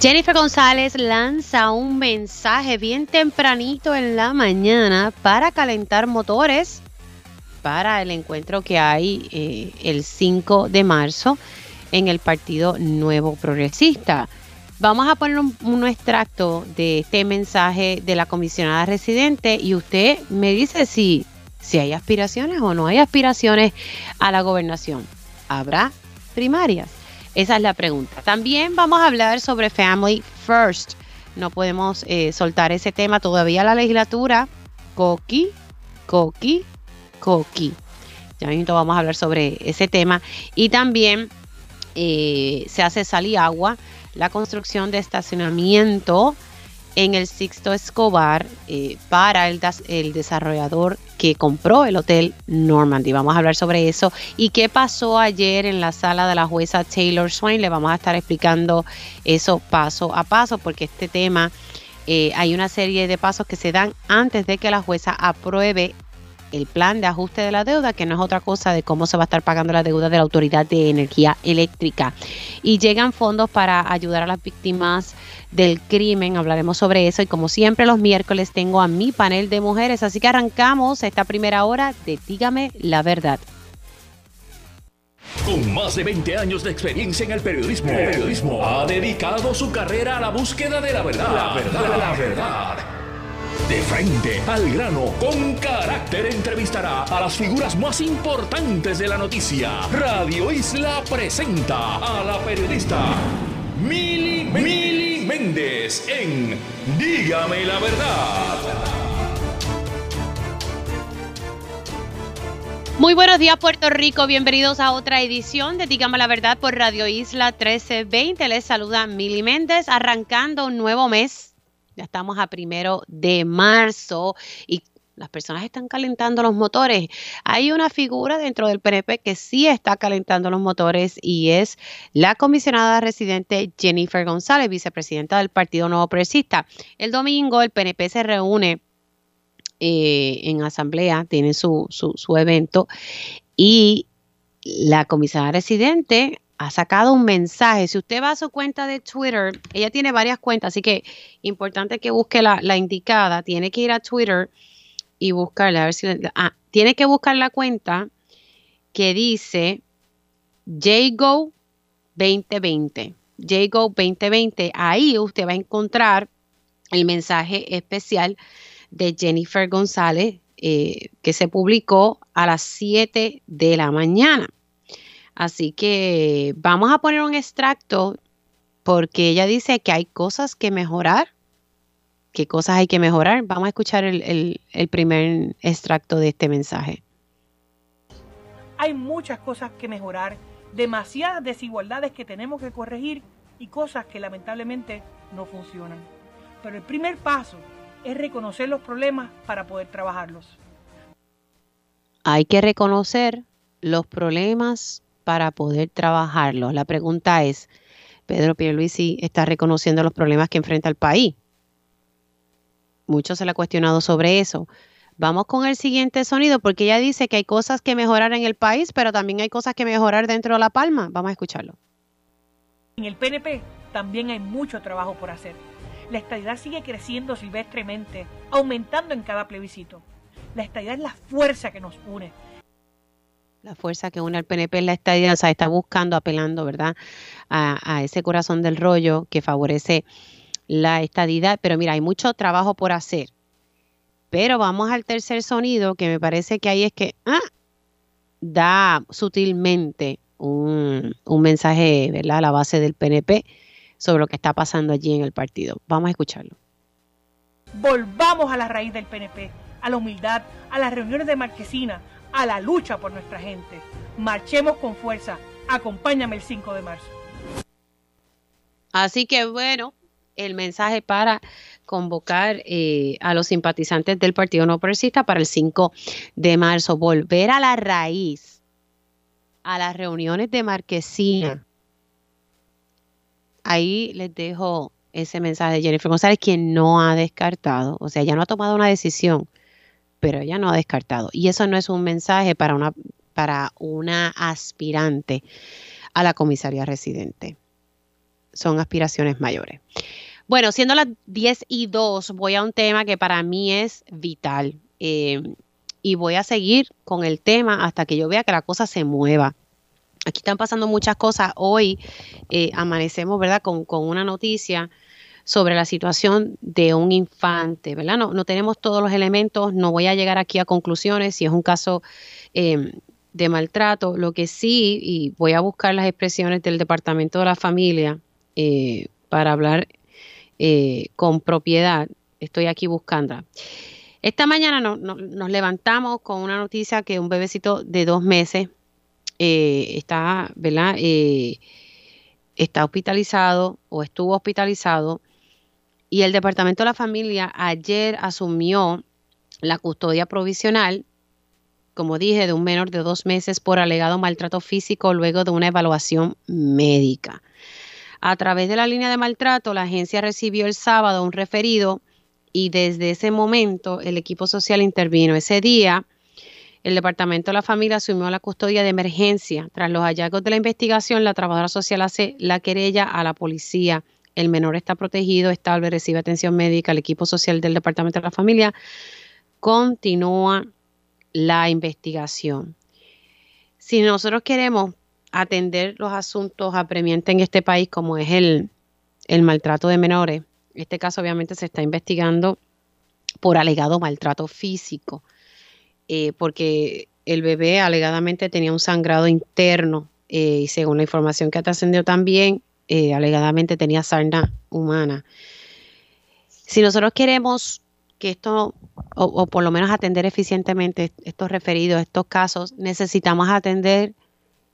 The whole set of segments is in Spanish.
Jennifer González lanza un mensaje bien tempranito en la mañana para calentar motores para el encuentro que hay eh, el 5 de marzo en el Partido Nuevo Progresista. Vamos a poner un, extracto de este mensaje de la comisionada residente y usted me dice si, si hay aspiraciones o no hay aspiraciones a la gobernación. ¿Habrá primarias? Esa es la pregunta. También vamos a hablar sobre Family First. No podemos eh, soltar ese tema todavía. La legislatura, coqui, coqui, coqui. Ya mismo vamos a hablar sobre ese tema. Y también eh, se hace sal y agua la construcción de estacionamiento en el Sixto Escobar eh, para el, el, desarrollador que compró el hotel Normandy. Vamos a hablar sobre eso y qué pasó ayer en la sala de la jueza Taylor Swain. Le vamos a estar explicando eso paso a paso porque este tema eh, hay una serie de pasos que se dan antes de que la jueza apruebe el plan de ajuste de la deuda, que no es otra cosa de cómo se va a estar pagando la deuda de la Autoridad de Energía Eléctrica. Y llegan fondos para ayudar a las víctimas del crimen, hablaremos sobre eso. Y como siempre los miércoles tengo a mi panel de mujeres, así que arrancamos esta primera hora de Dígame la verdad. Con más de 20 años de experiencia en el periodismo, el periodismo ha dedicado su carrera a la búsqueda de la verdad. La verdad, la verdad. De frente al grano, con carácter entrevistará a las figuras más importantes de la noticia. Radio Isla presenta a la periodista Mili, Mili Méndez en Dígame la verdad. Muy buenos días Puerto Rico, bienvenidos a otra edición de Dígame la Verdad por Radio Isla 1320. Les saluda Mili Méndez, arrancando un nuevo mes ya estamos a primero de marzo y las personas están calentando los motores. Hay una figura dentro del PNP que sí está calentando los motores y es la comisionada residente Jennifer González, vicepresidenta del Partido Nuevo Progresista. El domingo el PNP se reúne eh, en asamblea, tiene su, su, su evento y la comisionada residente ha sacado un mensaje. Si usted va a su cuenta de Twitter, ella tiene varias cuentas, así que importante que busque la, indicada. Tiene que ir a Twitter y buscarla. A ver si. Ah, tiene que buscar la cuenta que dice JGO 2020. JGO 2020. Ahí usted va a encontrar el mensaje especial de Jennifer González eh, que se publicó a las 7 de la mañana. Así que vamos a poner un extracto porque ella dice que hay cosas que mejorar. ¿Qué cosas hay que mejorar? Vamos a escuchar el, primer extracto de este mensaje. Hay muchas cosas que mejorar, demasiadas desigualdades que tenemos que corregir y cosas que lamentablemente no funcionan. Pero el primer paso es reconocer los problemas para poder trabajarlos. Hay que reconocer los problemas para poder trabajarlos. La pregunta es, Pedro Pierluisi está reconociendo los problemas que enfrenta el país. Mucho se le ha cuestionado sobre eso. Vamos con el siguiente sonido porque ella dice que hay cosas que mejorar en el país, pero también hay cosas que mejorar dentro de La Palma. Vamos a escucharlo. En el PNP también hay mucho trabajo por hacer. La estadidad sigue creciendo silvestremente, aumentando en cada plebiscito. La estadidad es la fuerza que nos une, la fuerza que une al PNP en la estadía, o sea, está buscando, apelando, ¿verdad?, a, ese corazón del rollo que favorece la estadidad. Pero mira, hay mucho trabajo por hacer. Pero vamos al tercer sonido, que me parece que ahí es que ah, da sutilmente un, un mensaje, ¿verdad?, a la base del PNP sobre lo que está pasando allí en el partido. Vamos a escucharlo. Volvamos a la raíz del PNP, a la humildad, a las reuniones de Marquesina, a la lucha por nuestra gente. Marchemos con fuerza. Acompáñame el 5 de marzo. Así que bueno, el mensaje para convocar eh, a los simpatizantes del Partido No Progresista para el 5 de marzo. Volver a la raíz, a las reuniones de Marquesina. Ahí les dejo ese mensaje de Jennifer González, quien no ha descartado, o sea, ya no ha tomado una decisión pero ella no ha descartado. Y eso no es un mensaje para una, para una aspirante a la comisaría residente. son aspiraciones mayores. Bueno, siendo las 10 y 2, voy a un tema que para mí es vital. Eh, y voy a seguir con el tema hasta que yo vea que la cosa se mueva. Aquí están pasando muchas cosas. Hoy eh, amanecemos, ¿verdad?, con, una noticia sobre la situación de un infante, ¿verdad? No, no, tenemos todos los elementos, no voy a llegar aquí a conclusiones si es un caso em, de maltrato. Lo que sí, y voy a buscar las expresiones del Departamento de la Familia eh, para hablar eh, con propiedad. Estoy aquí buscando. Esta mañana nos levantamos con una noticia que un bebecito de dos meses eh, está, ¿verdad? está hospitalizado o estuvo hospitalizado y el Departamento de la Familia ayer asumió la custodia provisional como dije, de un menor de dos meses por alegado maltrato físico luego de una evaluación médica. A través de la línea de maltrato, la agencia recibió el sábado un referido y desde ese momento el equipo social intervino. Ese día, el Departamento de la Familia asumió la custodia de emergencia. Tras los hallazgos de la investigación, la trabajadora social hace la querella a la policía. El menor está protegido, estable, recibe atención médica. El equipo social del Departamento de la Familia continúa la investigación. Si nosotros queremos atender los asuntos apremiantes en este país, como es el, maltrato de menores, este caso obviamente se está investigando por alegado maltrato físico, eh, porque el bebé alegadamente tenía un sangrado interno eh, y según la información que ha trascendido también, eh, alegadamente tenía sarna humana. Si nosotros queremos que esto, o, por lo menos atender eficientemente estos referidos, estos casos, necesitamos atender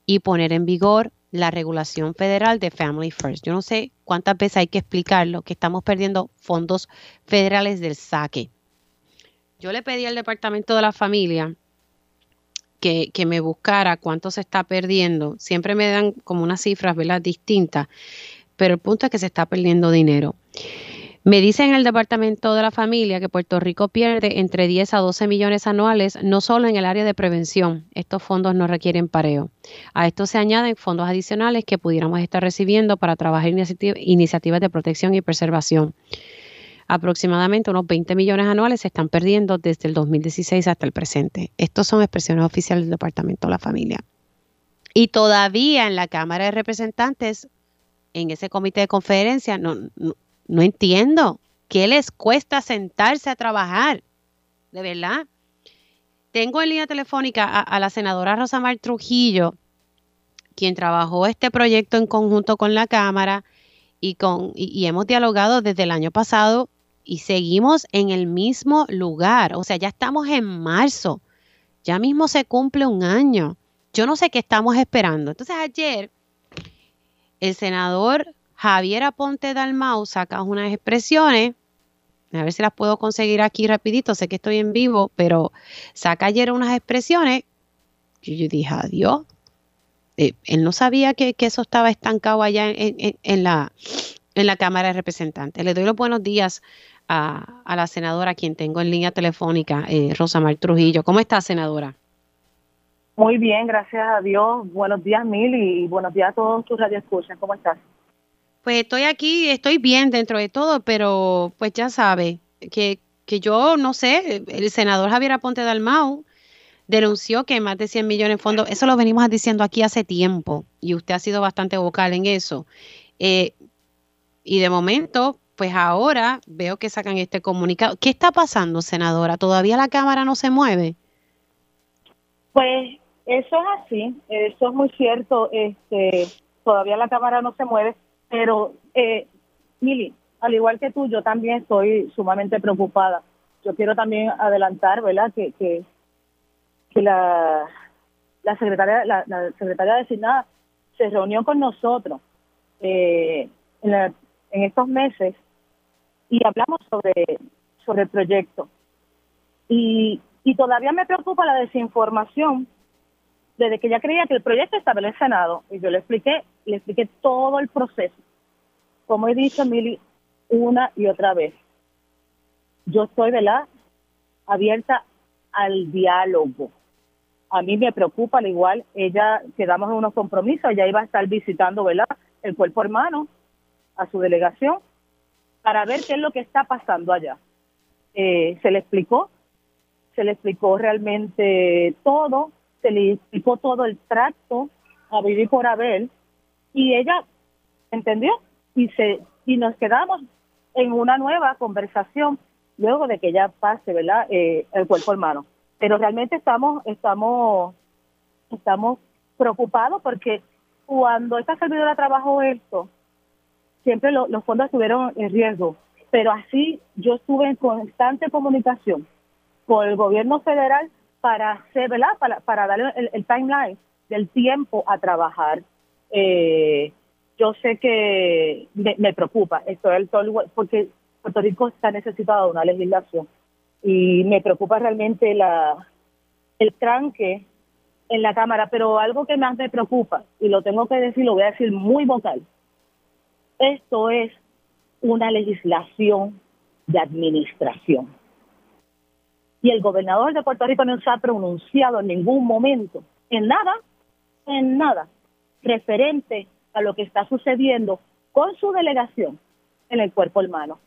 y poner en vigor la regulación federal de Family First. Yo no sé cuántas veces hay que explicarlo, que estamos perdiendo fondos federales del saque. Yo le pedí al Departamento de la Familia que, que, me buscara cuánto se está perdiendo. Siempre me dan como unas cifras, ¿verdad? Distintas, pero el punto es que se está perdiendo dinero. Me dicen en el Departamento de la Familia que Puerto Rico pierde entre 10 a 12 millones anuales, no solo en el área de prevención. Estos fondos no requieren pareo. A esto se añaden fondos adicionales que pudiéramos estar recibiendo para trabajar iniciativas de protección y preservación. Aproximadamente unos 20 millones anuales se están perdiendo desde el 2016 hasta el presente. Estos son expresiones oficiales del Departamento de la Familia. Y todavía en la Cámara de Representantes, en ese comité de conferencia, no, no entiendo. ¿Qué les cuesta sentarse a trabajar? De verdad. Tengo en línea telefónica a, la senadora Rosamar Trujillo, quien trabajó este proyecto en conjunto con la Cámara y, con, y hemos dialogado desde el año pasado y seguimos en el mismo lugar. O sea, ya estamos en marzo. Ya mismo se cumple un año. Yo no sé qué estamos esperando. Entonces ayer el senador Javier Aponte Dalmau saca unas expresiones, a ver si las puedo conseguir aquí rapidito, sé que estoy en vivo, pero saca ayer unas expresiones que yo dije, adiós. Eh, él no sabía que, eso estaba estancado allá en, la, en la Cámara de Representantes. Le doy los buenos días a, la senadora, quien tengo en línea telefónica, eh, Rosa Mar Trujillo. ¿Cómo está, senadora? Muy bien, gracias a Dios. Buenos días, Mil, y buenos días a todos tus radioescuchas. ¿Cómo estás? Pues estoy aquí, estoy bien dentro de todo, pero pues ya sabe que, que yo no sé, el senador Javier Aponte Dalmau denunció que más de 100 millones de fondos, eso lo venimos diciendo aquí hace tiempo y usted ha sido bastante vocal en eso. Eh, y de momento, pues ahora veo que sacan este comunicado. ¿Qué está pasando, senadora? ¿Todavía la Cámara no se mueve? Pues eso es así, eso es muy cierto. Este, todavía la Cámara no se mueve. Pero, eh, Mili, al igual que tú, yo también estoy sumamente preocupada. Yo quiero también adelantar, ¿verdad?, que, que, la, la, secretaria, la, secretaria designada se reunió con nosotros eh, en, en estos meses y hablamos sobre, sobre el proyecto. Y, y todavía me preocupa la desinformación desde que ella creía que el proyecto estaba en el Senado. Y yo le expliqué, le expliqué todo el proceso. Como he dicho, Mili, una y otra vez. Yo estoy, ¿verdad?, abierta al diálogo. A mí me preocupa, al igual, ella, quedamos en unos compromisos, ella iba a estar visitando, ¿verdad?, el cuerpo hermano a su delegación para ver qué es lo que está pasando allá. Eh, se le explicó, se le explicó realmente todo, se le explicó todo el tracto a vivir por haber y ella entendió y se y nos quedamos en una nueva conversación luego de que ya pase, ¿verdad? Eh, el cuerpo hermano. Pero realmente estamos estamos estamos preocupados porque cuando esta servidora trabajó esto, siempre los fondos estuvieron en riesgo, pero así yo estuve en constante comunicación con el gobierno federal para hacer. Para, darle el, timeline del tiempo a trabajar. Eh, yo sé que me, preocupa esto porque Puerto Rico está necesitado de una legislación y me preocupa realmente la el tranque en la Cámara, pero algo que más me preocupa, y lo tengo que decir, lo voy a decir muy vocal, esto es una legislación de administración. Y el gobernador de Puerto Rico no se ha pronunciado en ningún momento, en nada, en nada, referente a lo que está sucediendo con su delegación en el cuerpo hermano.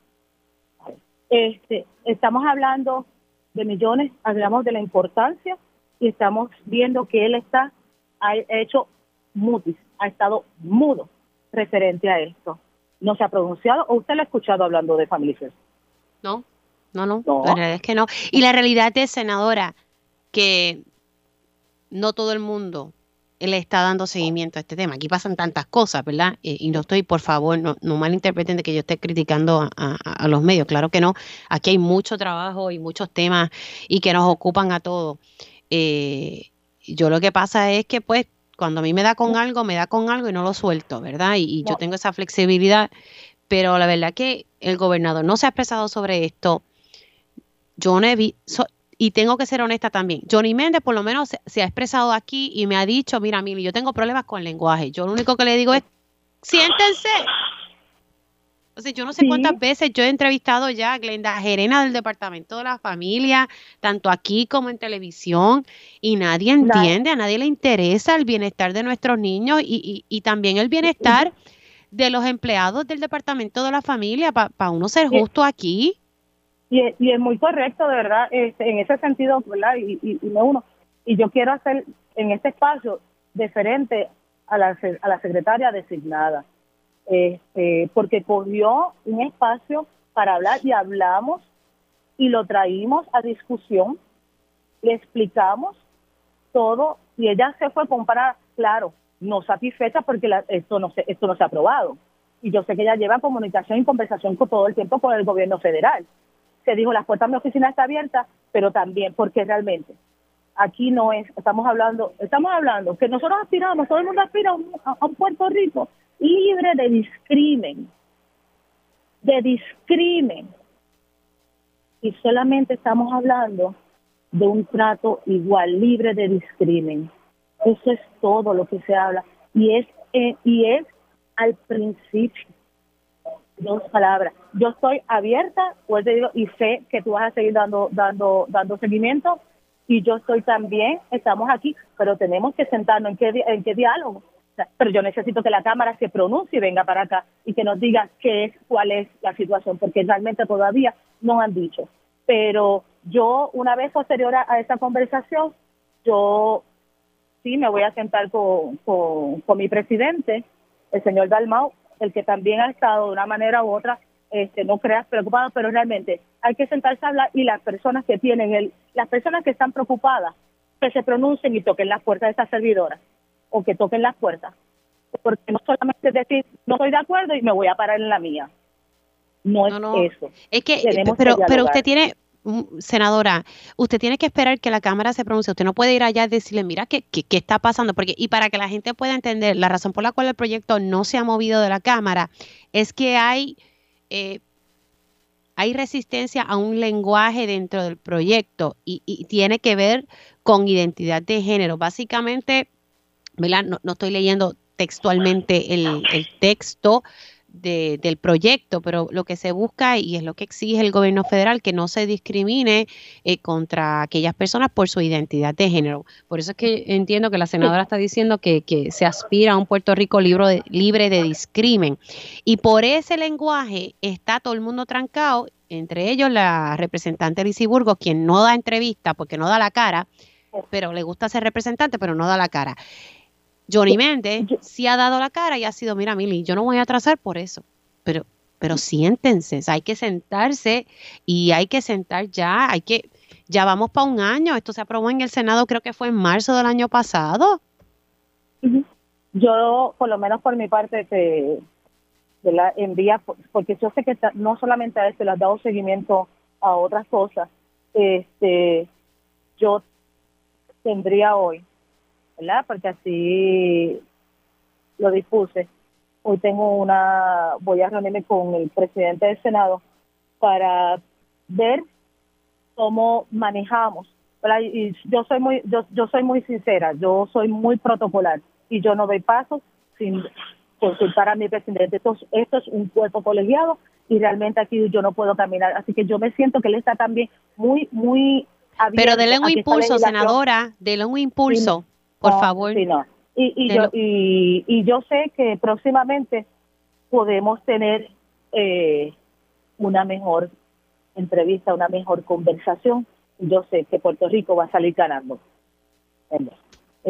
Este, estamos hablando de millones, hablamos de la importancia y estamos viendo que él está, ha hecho mutis, ha estado mudo referente a esto. No se ha pronunciado o usted lo ha escuchado hablando de Family No, no, no, no, la realidad es que no. Y la realidad es, senadora, que no todo el mundo le está dando seguimiento a este tema. Aquí pasan tantas cosas, ¿verdad? y no estoy, por favor, no, no malinterpreten de que yo esté criticando a, los medios. Claro que no. Aquí hay mucho trabajo y muchos temas y que nos ocupan a todos. Eh, yo lo que pasa es que, pues, cuando a mí me da con algo, me da con algo y no lo suelto, ¿verdad? Y, yo tengo esa flexibilidad. Pero la verdad que el gobernador no se ha expresado sobre esto. Yo no he visto, y tengo que ser honesta también. Johnny Méndez por lo menos se, ha expresado aquí y me ha dicho, mira, Mili, yo tengo problemas con el lenguaje. Yo lo único que le digo es, siéntense. O sea, yo no sé cuántas veces yo he entrevistado ya a Glenda Gerena del Departamento de la Familia, tanto aquí como en televisión, y nadie entiende, a nadie le interesa el bienestar de nuestros niños y, y, también el bienestar de los empleados del Departamento de la Familia, para uno ser justo aquí. Y es, y es muy correcto, de verdad, este, en ese sentido, ¿verdad? Y, y, me uno. Y yo quiero hacer en este espacio diferente a la, a la secretaria designada, este, porque cogió un espacio para hablar y hablamos y lo traímos a discusión, le explicamos todo y ella se fue con para, claro, no satisfecha porque esto, no se, esto no se ha aprobado. Y yo sé que ella lleva comunicación y conversación con todo el tiempo con el gobierno federal se dijo las puertas de mi oficina está abierta, pero también porque realmente aquí no es, estamos hablando, estamos hablando que nosotros aspiramos, todo el mundo aspira a un, Puerto Rico libre de discrimen, de discrimen. Y solamente estamos hablando de un trato igual, libre de discrimen. Eso es todo lo que se habla. Y es, eh, y es al principio dos palabras. Yo estoy abierta, pues te digo, y sé que tú vas a seguir dando, dando, dando seguimiento, y yo estoy también, estamos aquí, pero tenemos que sentarnos en qué, en qué diálogo. Pero yo necesito que la Cámara se pronuncie y venga para acá y que nos diga qué es, cuál es la situación, porque realmente todavía no han dicho. Pero yo, una vez posterior a, esa conversación, yo sí me voy a sentar con, con, con mi presidente, el señor Dalmau, el que también ha estado de una manera u otra, este, no creas preocupado, pero realmente hay que sentarse a hablar y las personas que tienen, el, las personas que están preocupadas, que se pronuncien y toquen las puertas de esta servidora o que toquen las puertas. Porque no solamente decir, no estoy de acuerdo y me voy a parar en la mía. No es eso. Es que, pero, pero usted tiene, senadora, usted tiene que esperar que la Cámara se pronuncie. Usted no puede ir allá y decirle, mira, ¿qué, qué, está pasando? Porque, y para que la gente pueda entender, la razón por la cual el proyecto no se ha movido de la Cámara es que hay, eh, hay resistencia a un lenguaje dentro del proyecto y, tiene que ver con identidad de género. Básicamente, ¿verdad? No, no estoy leyendo textualmente el, el texto del proyecto, pero lo que se busca y es lo que exige el gobierno federal, que no se discrimine eh, contra aquellas personas por su identidad de género. Por eso es que entiendo que la senadora está diciendo que, se aspira a un Puerto Rico libre de, libre de discrimen. Y por ese lenguaje está todo el mundo trancado, entre ellos la representante Lizy Burgos, quien no da entrevista porque no da la cara, pero le gusta ser representante, pero no da la cara. Johnny Méndez sí ha dado la cara y ha sido, mira, Mili, yo no voy a atrasar por eso, pero, pero siéntense, hay que sentarse y hay que sentar ya, hay que, ya vamos para un año, esto se aprobó en el Senado, creo que fue en marzo del año pasado. Yo, por lo menos por mi parte, te la envía, porque yo sé que no solamente a esto le has dado seguimiento a otras cosas, este, yo tendría hoy ¿verdad? Porque así lo dispuse. Hoy tengo una, voy a reunirme con el presidente del Senado para ver cómo manejamos. Y yo soy muy, yo, yo soy muy sincera, yo soy muy protocolar y yo no doy pasos sin consultar a mi presidente. Esto, esto es un cuerpo colegiado y realmente aquí yo no puedo caminar. Así que yo me siento que él está también muy, muy abierto. Pero denle un impulso, senadora, denle un impulso. Por favor. Y, y, yo, y, yo sé que próximamente podemos tener eh, una mejor entrevista, una mejor conversación. Yo sé que Puerto Rico va a salir ganando. Eso,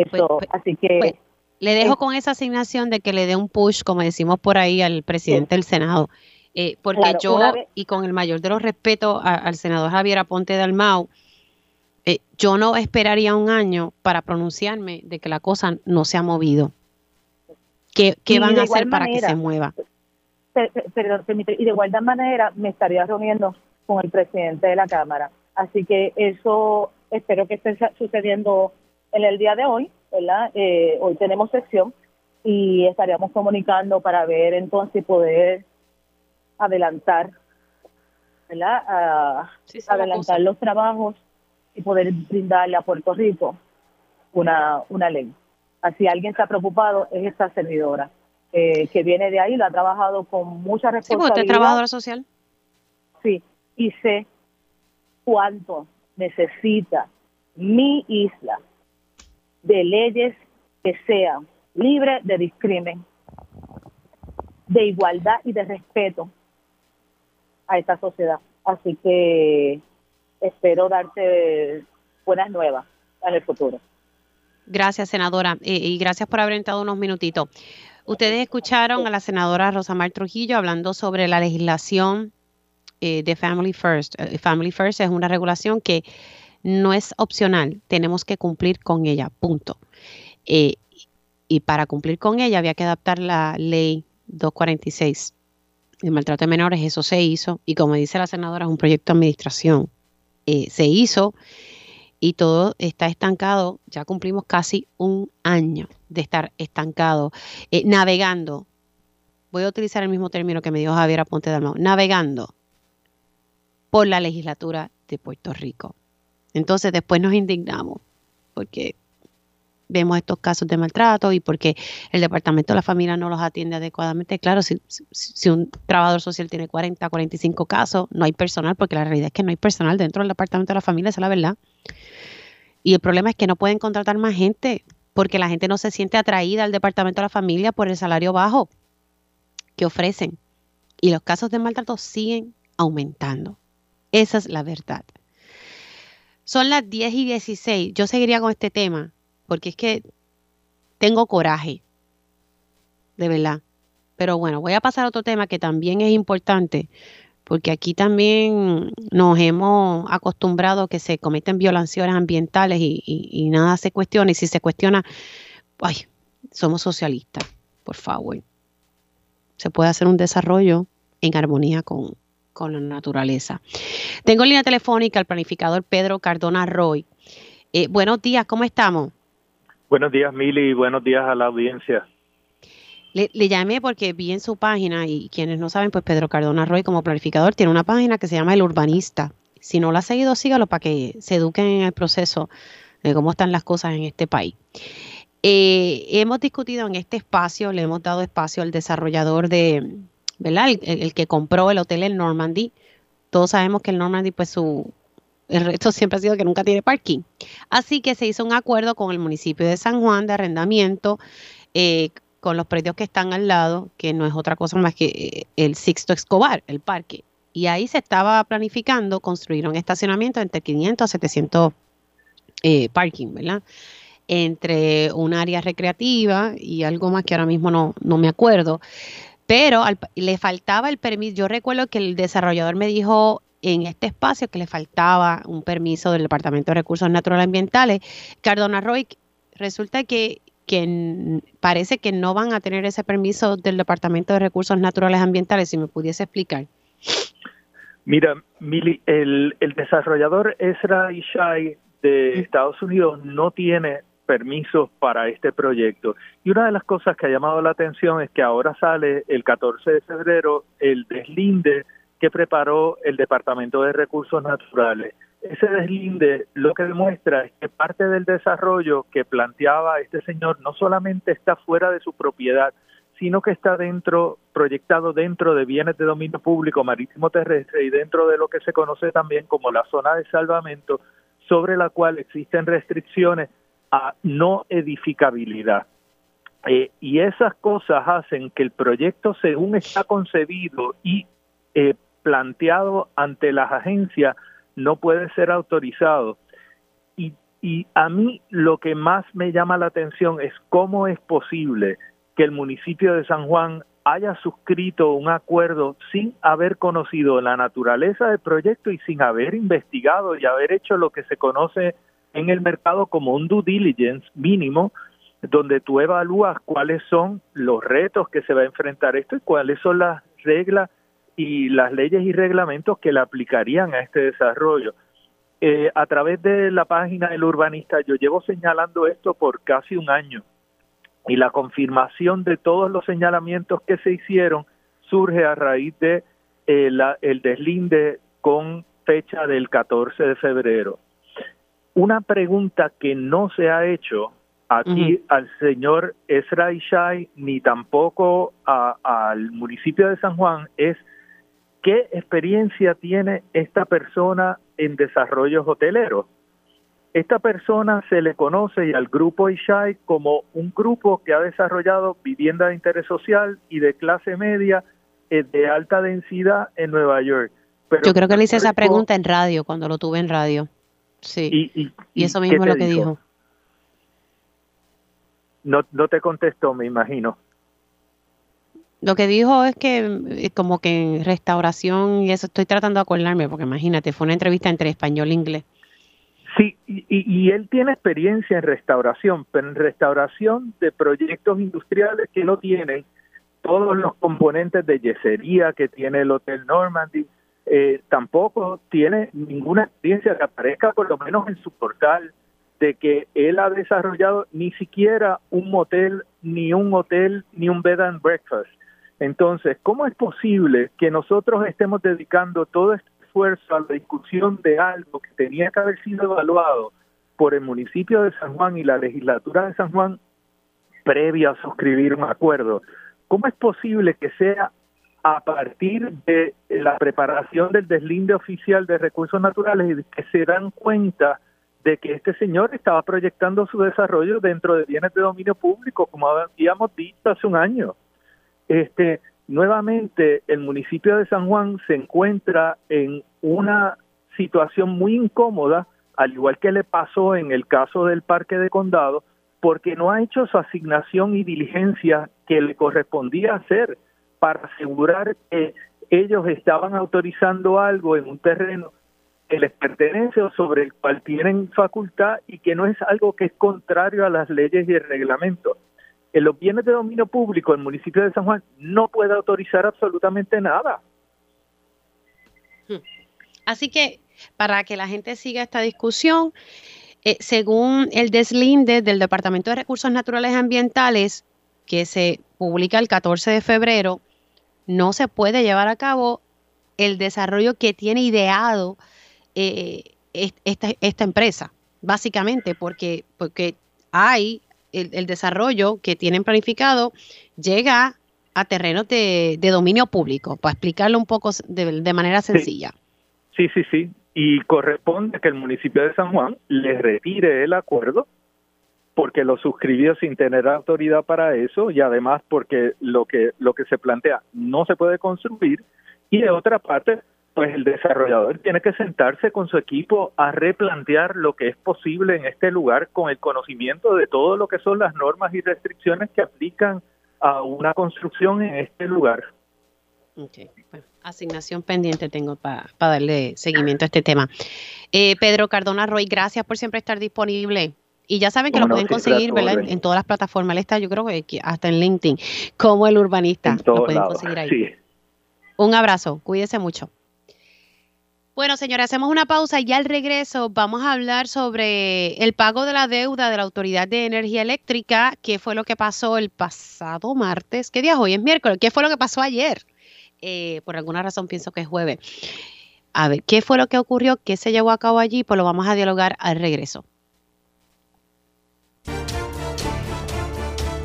pues, pues, así que... Pues, le dejo con esa asignación de que le dé un push, como decimos por ahí, al presidente del Senado. Eh, porque yo, y con el mayor de los respetos al senador Javier Aponte Dalmau, eh, yo no esperaría un año para pronunciarme de que la cosa no se ha movido. ¿Qué, van a hacer para que se mueva? Perdón, y de igual manera me estaría reuniendo con el presidente de la Cámara. Así que eso espero que esté sucediendo en el día de hoy, ¿verdad? Eh, hoy tenemos sección y estaríamos comunicando para ver entonces poder adelantar, ¿verdad? adelantar los trabajos y poder brindarle a Puerto Rico una, una ley. Así alguien se ha preocupado es esta servidora, eh, que viene de ahí, lo ha trabajado con mucha responsabilidad. Sí, usted es trabajadora social. Sí, y sé cuánto necesita mi isla de leyes que sean libres de discrimen, de igualdad y de respeto a esta sociedad. Así que espero darte buenas nuevas en el futuro. Gracias, senadora, y gracias por haber entrado unos minutitos. Ustedes escucharon a la senadora Rosamar Trujillo hablando sobre la legislación eh, de Family First. Eh, Family First es una regulación que no es opcional, tenemos que cumplir con ella, punto. Eh, y para cumplir con ella había que adaptar la ley 246 de maltrato de menores, eso se hizo, y como dice la senadora, es un proyecto de administración eh, se hizo y todo está estancado. Ya cumplimos casi un año de estar estancado, eh, navegando. Voy a utilizar el mismo término que me dijo Javier Aponte de Almao, navegando por la legislatura de Puerto Rico. Entonces después nos indignamos porque vemos estos casos de maltrato y porque el Departamento de la Familia no los atiende adecuadamente. Claro, si, si, un trabajador social tiene 40, 45 casos, no hay personal, porque la realidad es que no hay personal dentro del Departamento de la Familia, esa es la verdad. Y el problema es que no pueden contratar más gente, porque la gente no se siente atraída al Departamento de la Familia por el salario bajo que ofrecen. Y los casos de maltrato siguen aumentando. Esa es la verdad. Son las 10 y 16. Yo seguiría con este tema, porque es que tengo coraje, de verdad. Pero bueno, voy a pasar a otro tema que también es importante, porque aquí también nos hemos acostumbrado a que se cometen violaciones ambientales y, nada se cuestiona. Y si se cuestiona, ay, somos socialistas, por favor. Se puede hacer un desarrollo en armonía con, con la naturaleza. Tengo en línea telefónica al planificador Pedro Cardona Roy. Eh, buenos días, ¿cómo estamos? Buenos días, Mili, y buenos días a la audiencia. Le, llamé porque vi en su página, y quienes no saben, pues Pedro Cardona Roy como planificador tiene una página que se llama El Urbanista. Si no la ha seguido, sígalo para que se eduquen en el proceso de cómo están las cosas en este país. Eh, hemos discutido en este espacio, le hemos dado espacio al desarrollador de, ¿verdad? El, que compró el hotel en Normandy. Todos sabemos que el Normandy, pues su, el resto siempre ha sido que nunca tiene parking. Así que se hizo un acuerdo con el municipio de San Juan de arrendamiento eh, con los predios que están al lado, que no es otra cosa más que eh, el Sixto Escobar, el parque. Y ahí se estaba planificando construir un estacionamiento entre 500 a 700 eh, parking, ¿verdad? Entre un área recreativa y algo más que ahora mismo no, no me acuerdo. Pero le faltaba el permiso. Yo recuerdo que el desarrollador me dijo en este espacio que le faltaba un permiso del Departamento de Recursos Naturales Ambientales. Cardona Roy, resulta que, que parece que no van a tener ese permiso del Departamento de Recursos Naturales Ambientales, si me pudiese explicar. Mira, Mili, el, el desarrollador Ezra Ishai de Estados Unidos no tiene permisos para este proyecto. Y una de las cosas que ha llamado la atención es que ahora sale el 14 de febrero el deslinde que preparó el Departamento de Recursos Naturales. Ese deslinde lo que demuestra es que parte del desarrollo que planteaba este señor no solamente está fuera de su propiedad, sino que está dentro, proyectado dentro de bienes de dominio público marítimo terrestre y dentro de lo que se conoce también como la zona de salvamento, sobre la cual existen restricciones a no edificabilidad. Eh, y esas cosas hacen que el proyecto, según está concebido y eh, planteado ante las agencias, no puede ser autorizado. Y, y a mí lo que más me llama la atención es cómo es posible que el municipio de San Juan haya suscrito un acuerdo sin haber conocido la naturaleza del proyecto y sin haber investigado y haber hecho lo que se conoce en el mercado como un due diligence mínimo, donde tú evalúas cuáles son los retos que se va a enfrentar esto y cuáles son las reglas y las leyes y reglamentos que le aplicarían a este desarrollo. Eh, a través de la página del urbanista, yo llevo señalando esto por casi un año y la confirmación de todos los señalamientos que se hicieron surge a raíz de eh, el deslinde con fecha del 14 de febrero. Una pregunta que no se ha hecho aquí al señor Ezra Ishai ni tampoco al municipio de San Juan es qué experiencia tiene esta persona en desarrollos hoteleros esta persona se le conoce y al grupo Ishai como un grupo que ha desarrollado vivienda de interés social y de clase media eh, de alta densidad en Nueva York. Yo creo que le hice esa pregunta en radio, cuando lo tuve en radio. Sí. Y, eso mismo es lo que dijo. No, no te contestó, me imagino. Lo que dijo es que eh, como que en restauración y eso estoy tratando de acordarme, porque imagínate, fue una entrevista entre español e inglés. Sí, y, él tiene experiencia en restauración, pero en restauración de proyectos industriales que no tienen todos los componentes de yesería que tiene el Hotel Normandy, eh, tampoco tiene ninguna experiencia que aparezca por lo menos en su portal de que él ha desarrollado ni siquiera un motel, ni un hotel, ni un bed and breakfast. Entonces, ¿cómo es posible que nosotros estemos dedicando todo este a la discusión de algo que tenía que haber sido evaluado por el municipio de San Juan y la legislatura de San Juan previa a suscribir un acuerdo. ¿Cómo es posible que sea a partir de la preparación del deslinde oficial de recursos naturales y que se dan cuenta de que este señor estaba proyectando su desarrollo dentro de bienes de dominio público, como habíamos dicho hace un año? Este, nuevamente el municipio de San Juan se encuentra en una situación muy incómoda, al igual que le pasó en el caso del Parque de Condado, porque no ha hecho su asignación y diligencia que le correspondía hacer para asegurar que ellos estaban autorizando algo en un terreno que les pertenece o sobre el cual tienen facultad y que no es algo que es contrario a las leyes y el reglamento en los bienes de dominio público el municipio de San Juan no puede autorizar absolutamente nada. Hmm. Así que para que la gente siga esta discusión, eh, según el deslinde del Departamento de Recursos Naturales y Ambientales, que se publica el 14 de febrero, no se puede llevar a cabo el desarrollo que tiene ideado eh, esta, esta, empresa, básicamente porque, porque hay el, desarrollo que tienen planificado llega a terrenos de, dominio público, para explicarlo un poco de, manera sencilla. Sí, sí, sí. Y corresponde que el municipio de San Juan le retire el acuerdo porque lo suscribió sin tener autoridad para eso y además porque lo que lo que se plantea no se puede construir y de otra parte pues el desarrollador tiene que sentarse con su equipo a replantear lo que es posible en este lugar con el conocimiento de todo lo que son las normas y restricciones que aplican a una construcción en este lugar. Okay. asignación pendiente tengo para darle seguimiento a este tema. Eh, Pedro Cardona Roy, gracias por siempre estar disponible. Y ya saben que lo pueden conseguir En, todas las plataformas. Él está, yo creo que hasta en LinkedIn, como el urbanista. Lo pueden conseguir ahí. Un abrazo, cuídese mucho. Bueno, señores, hacemos una pausa y al regreso vamos a hablar sobre el pago de la deuda de la Autoridad de Energía Eléctrica, qué fue lo que pasó el pasado martes, ¿qué día es hoy? Es miércoles, ¿qué fue lo que pasó ayer? Eh, por alguna razón pienso que es jueves. A ver, ¿qué fue lo que ocurrió? ¿Qué se llevó a cabo allí? Pues lo vamos a dialogar al regreso.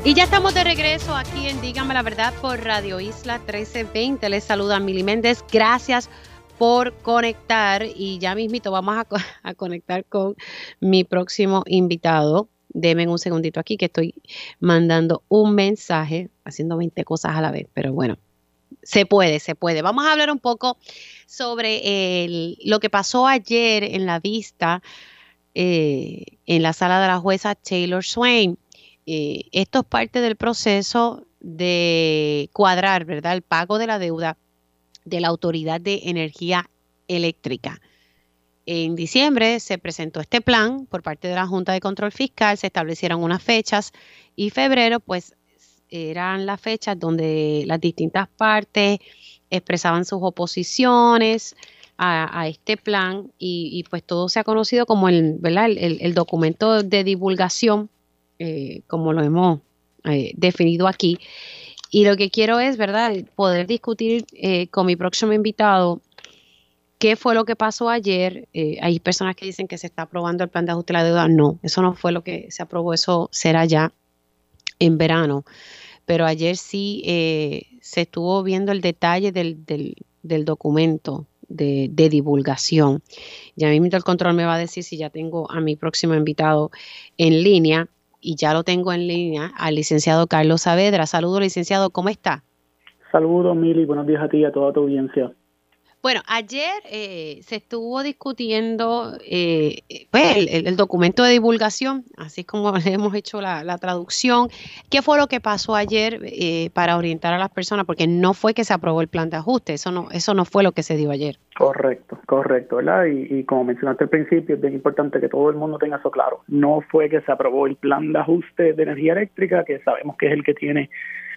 Y ya estamos de regreso aquí en Dígame la Verdad por Radio Isla 1320. Les saluda Mili Méndez. Gracias por conectar y ya mismito vamos a, conectar con mi próximo invitado. Deme un segundito aquí que estoy mandando un mensaje, haciendo 20 cosas a la vez, pero bueno, se puede, se puede. Vamos a hablar un poco sobre lo que pasó ayer en la vista eh, en la sala de la jueza Taylor Swain. Eh, esto es parte del proceso de cuadrar, ¿verdad? El pago de la deuda de la Autoridad de Energía Eléctrica. En diciembre se presentó este plan por parte de la Junta de Control Fiscal, se establecieron unas fechas y febrero pues eran las fechas donde las distintas partes expresaban sus oposiciones a, este plan y, pues todo se ha conocido como el, ¿verdad? el, documento de divulgación, eh, como lo hemos eh, definido aquí. Y lo que quiero es, ¿verdad?, poder discutir eh, con mi próximo invitado qué fue lo que pasó ayer. Eh, hay personas que dicen que se está aprobando el plan de ajuste de la deuda. No, eso no fue lo que se aprobó, eso será ya en verano. Pero ayer sí eh, se estuvo viendo el detalle del, del, documento de, de, divulgación. Ya mismo el control me va a decir si ya tengo a mi próximo invitado en línea y ya lo tengo en línea al licenciado Carlos Saavedra. Saludos, licenciado, ¿cómo está? Saludos, Mili, buenos días a ti y a toda tu audiencia. Bueno, ayer eh, se estuvo discutiendo eh, pues, el, documento de divulgación, así como hemos hecho la, traducción. ¿Qué fue lo que pasó ayer eh, para orientar a las personas? Porque no fue que se aprobó el plan de ajuste, eso no, eso no fue lo que se dio ayer. Correcto, correcto, ¿verdad? Y, y como mencionaste al principio, es bien importante que todo el mundo tenga eso claro. No fue que se aprobó el plan de ajuste de energía eléctrica, que sabemos que es el que tiene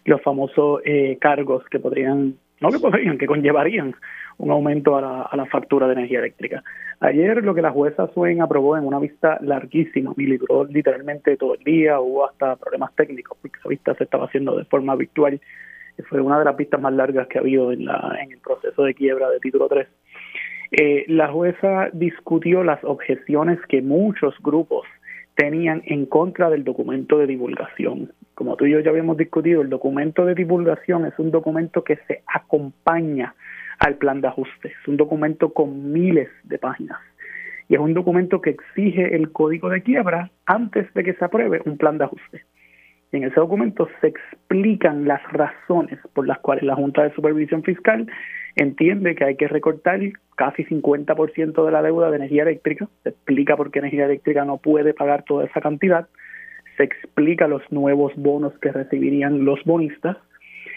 los famosos cargos que podrían, no que podrían, que conllevarían un aumento a la, factura de energía eléctrica. Ayer lo que la jueza Swain aprobó en una vista larguísima, libró literalmente todo el día, hubo hasta problemas técnicos porque esa vista se estaba haciendo de forma virtual. Fue una de las vistas más largas que ha habido en, la, en el proceso de quiebra de título 3. Eh, la jueza discutió las objeciones que muchos grupos tenían en contra del documento de divulgación. Como tú y yo ya habíamos discutido, el documento de divulgación es un documento que se acompaña al plan de ajuste. Es un documento con miles de páginas y es un documento que exige el código de quiebra antes de que se apruebe un plan de ajuste. Y en ese documento se explican las razones por las cuales la Junta de Supervisión Fiscal entiende que hay que recortar casi 50% de la deuda de energía eléctrica. Se explica por qué energía eléctrica no puede pagar toda esa cantidad. Se explica los nuevos bonos que recibirían los bonistas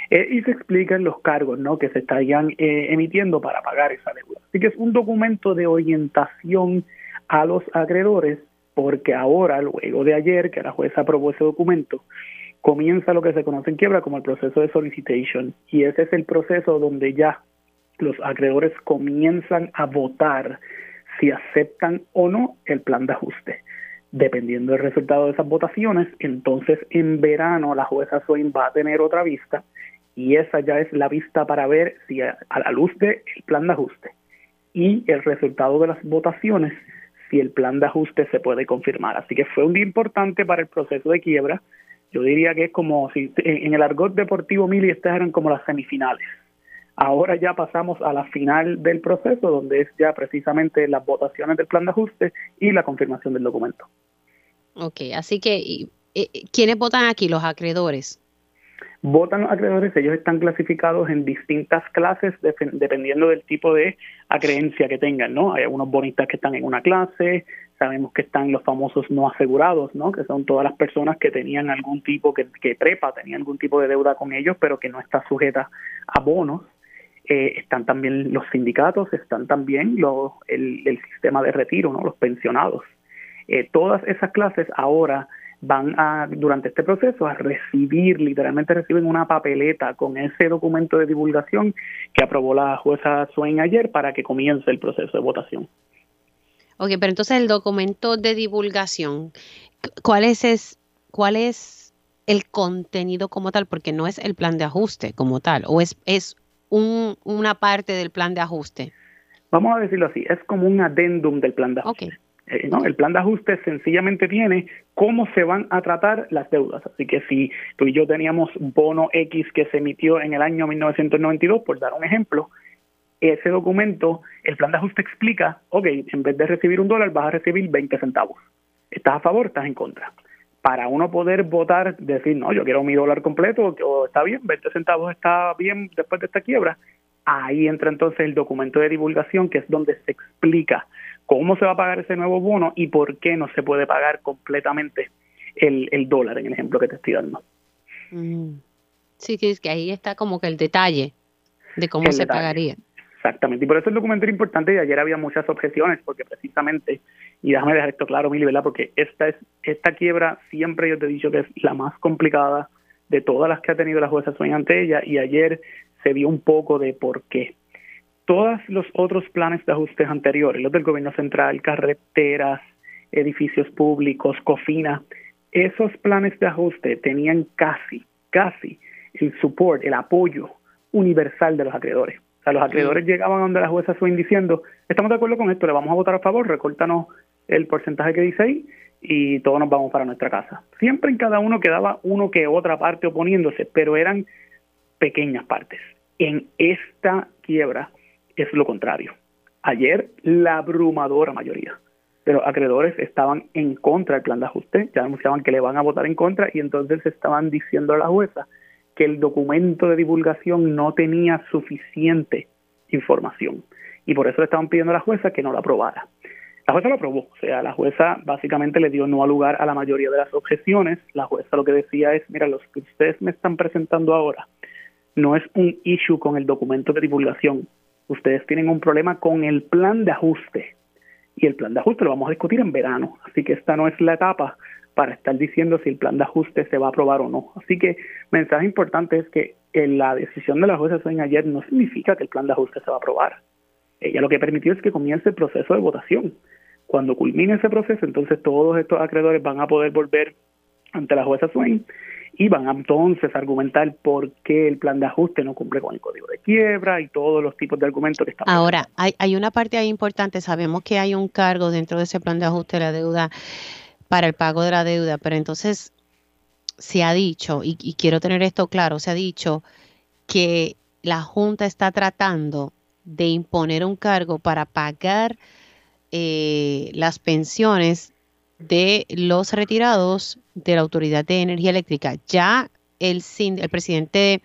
eh, y se explican los cargos ¿no? que se estarían eh, emitiendo para pagar esa deuda. Así que es un documento de orientación a los acreedores porque ahora, luego de ayer que la jueza aprobó ese documento, comienza lo que se conoce en quiebra como el proceso de solicitation y ese es el proceso donde ya los acreedores comienzan a votar si aceptan o no el plan de ajuste. Dependiendo del resultado de esas votaciones, entonces en verano la jueza Swain va a tener otra vista y esa ya es la vista para ver si a, la luz del plan de ajuste y el resultado de las votaciones, si el plan de ajuste se puede confirmar. Así que fue un día importante para el proceso de quiebra. Yo diría que es como si en el argot deportivo Mili estas eran como las semifinales. Ahora ya pasamos a la final del proceso, donde es ya precisamente las votaciones del plan de ajuste y la confirmación del documento. Ok, así que, ¿quiénes votan aquí? Los acreedores votan acreedores, ellos están clasificados en distintas clases dependiendo del tipo de acreencia que tengan, ¿no? Hay algunos bonistas que están en una clase, sabemos que están los famosos no asegurados, ¿no? Que son todas las personas que tenían algún tipo, que, que prepa, tenían algún tipo de deuda con ellos, pero que no está sujeta a bonos. Eh, están también los sindicatos, están también los, el, el sistema de retiro, ¿no? Los pensionados. Eh, todas esas clases ahora van a, durante este proceso, a recibir, literalmente reciben una papeleta con ese documento de divulgación que aprobó la jueza Swain ayer para que comience el proceso de votación. Ok, pero entonces el documento de divulgación, ¿cuál es, cuál es el contenido como tal? Porque no es el plan de ajuste como tal, o es, es un, una parte del plan de ajuste. Vamos a decirlo así, es como un adendum del plan de ajuste. Eh. El plan de ajuste sencillamente tiene cómo se van a tratar las deudas. Así que si tú y yo teníamos bono X que se emitió en el año 1992, por dar un ejemplo, ese documento, el plan de ajuste explica, ok, en vez de recibir un dólar vas a recibir 20 centavos. ¿Estás a favor? ¿Estás en contra? Para uno poder votar, decir, no, yo quiero mi dólar completo, o está bien, 20 centavos está bien después de esta quiebra, ahí entra entonces el documento de divulgación, que es donde se explica cómo se va a pagar ese nuevo bono y por qué no se puede pagar completamente el, el dólar, en el ejemplo que te estoy dando. Mm. Sí, sí, es que ahí está como que el detalle de cómo se pagaría. Exactamente, y por eso el documento era importante y ayer había muchas objeciones, porque precisamente, y déjame dejar esto claro, Mili, ¿verdad? Porque esta, es, esta quiebra siempre yo te he dicho que es la más complicada de todas las que ha tenido la jueza Sueña ante ella, y ayer se vio un poco de por qué todos los otros planes de ajustes anteriores, los del gobierno central, carreteras, edificios públicos, COFINA, esos planes de ajuste tenían casi, casi el support, el apoyo universal de los acreedores. O sea, los acreedores llegaban a donde la jueza Swain diciendo, estamos de acuerdo con esto, le vamos a votar a favor, recórtanos el porcentaje que dice ahí y todos nos vamos para nuestra casa. Siempre en cada uno quedaba uno que otra parte oponiéndose, pero eran pequeñas partes. En esta quiebra, es lo contrario. Ayer la abrumadora mayoría de los acreedores estaban en contra del plan de ajuste, ya anunciaban que le van a votar en contra y entonces estaban diciendo a la jueza que el documento de divulgación no tenía suficiente información y por eso le estaban pidiendo a la jueza que no la aprobara. La jueza lo aprobó, o sea, la jueza básicamente le dio no a lugar a la mayoría de las objeciones. La jueza lo que decía es, mira, los que ustedes me están presentando ahora no es un issue con el documento de divulgación, ustedes tienen un problema con el plan de ajuste. Y el plan de ajuste lo vamos a discutir en verano. Así que esta no es la etapa para estar diciendo si el plan de ajuste se va a aprobar o no. Así que mensaje importante es que la decisión de la jueza en ayer no significa que el plan de ajuste se va a aprobar. Ella lo que permitió es que comience el proceso de votación. Cuando culmine ese proceso, entonces todos estos acreedores van a poder volver ante la jueza Swain y van entonces a argumentar por qué el plan de ajuste no cumple con el código de quiebra y todos los tipos de argumentos que están. Ahora, hay, hay una parte ahí importante, sabemos que hay un cargo dentro de ese plan de ajuste de la deuda para el pago de la deuda, pero entonces se ha dicho, y, y quiero tener esto claro, se ha dicho que la Junta está tratando de imponer un cargo para pagar eh, las pensiones de los retirados de la Autoridad de Energía Eléctrica. Ya el, presidente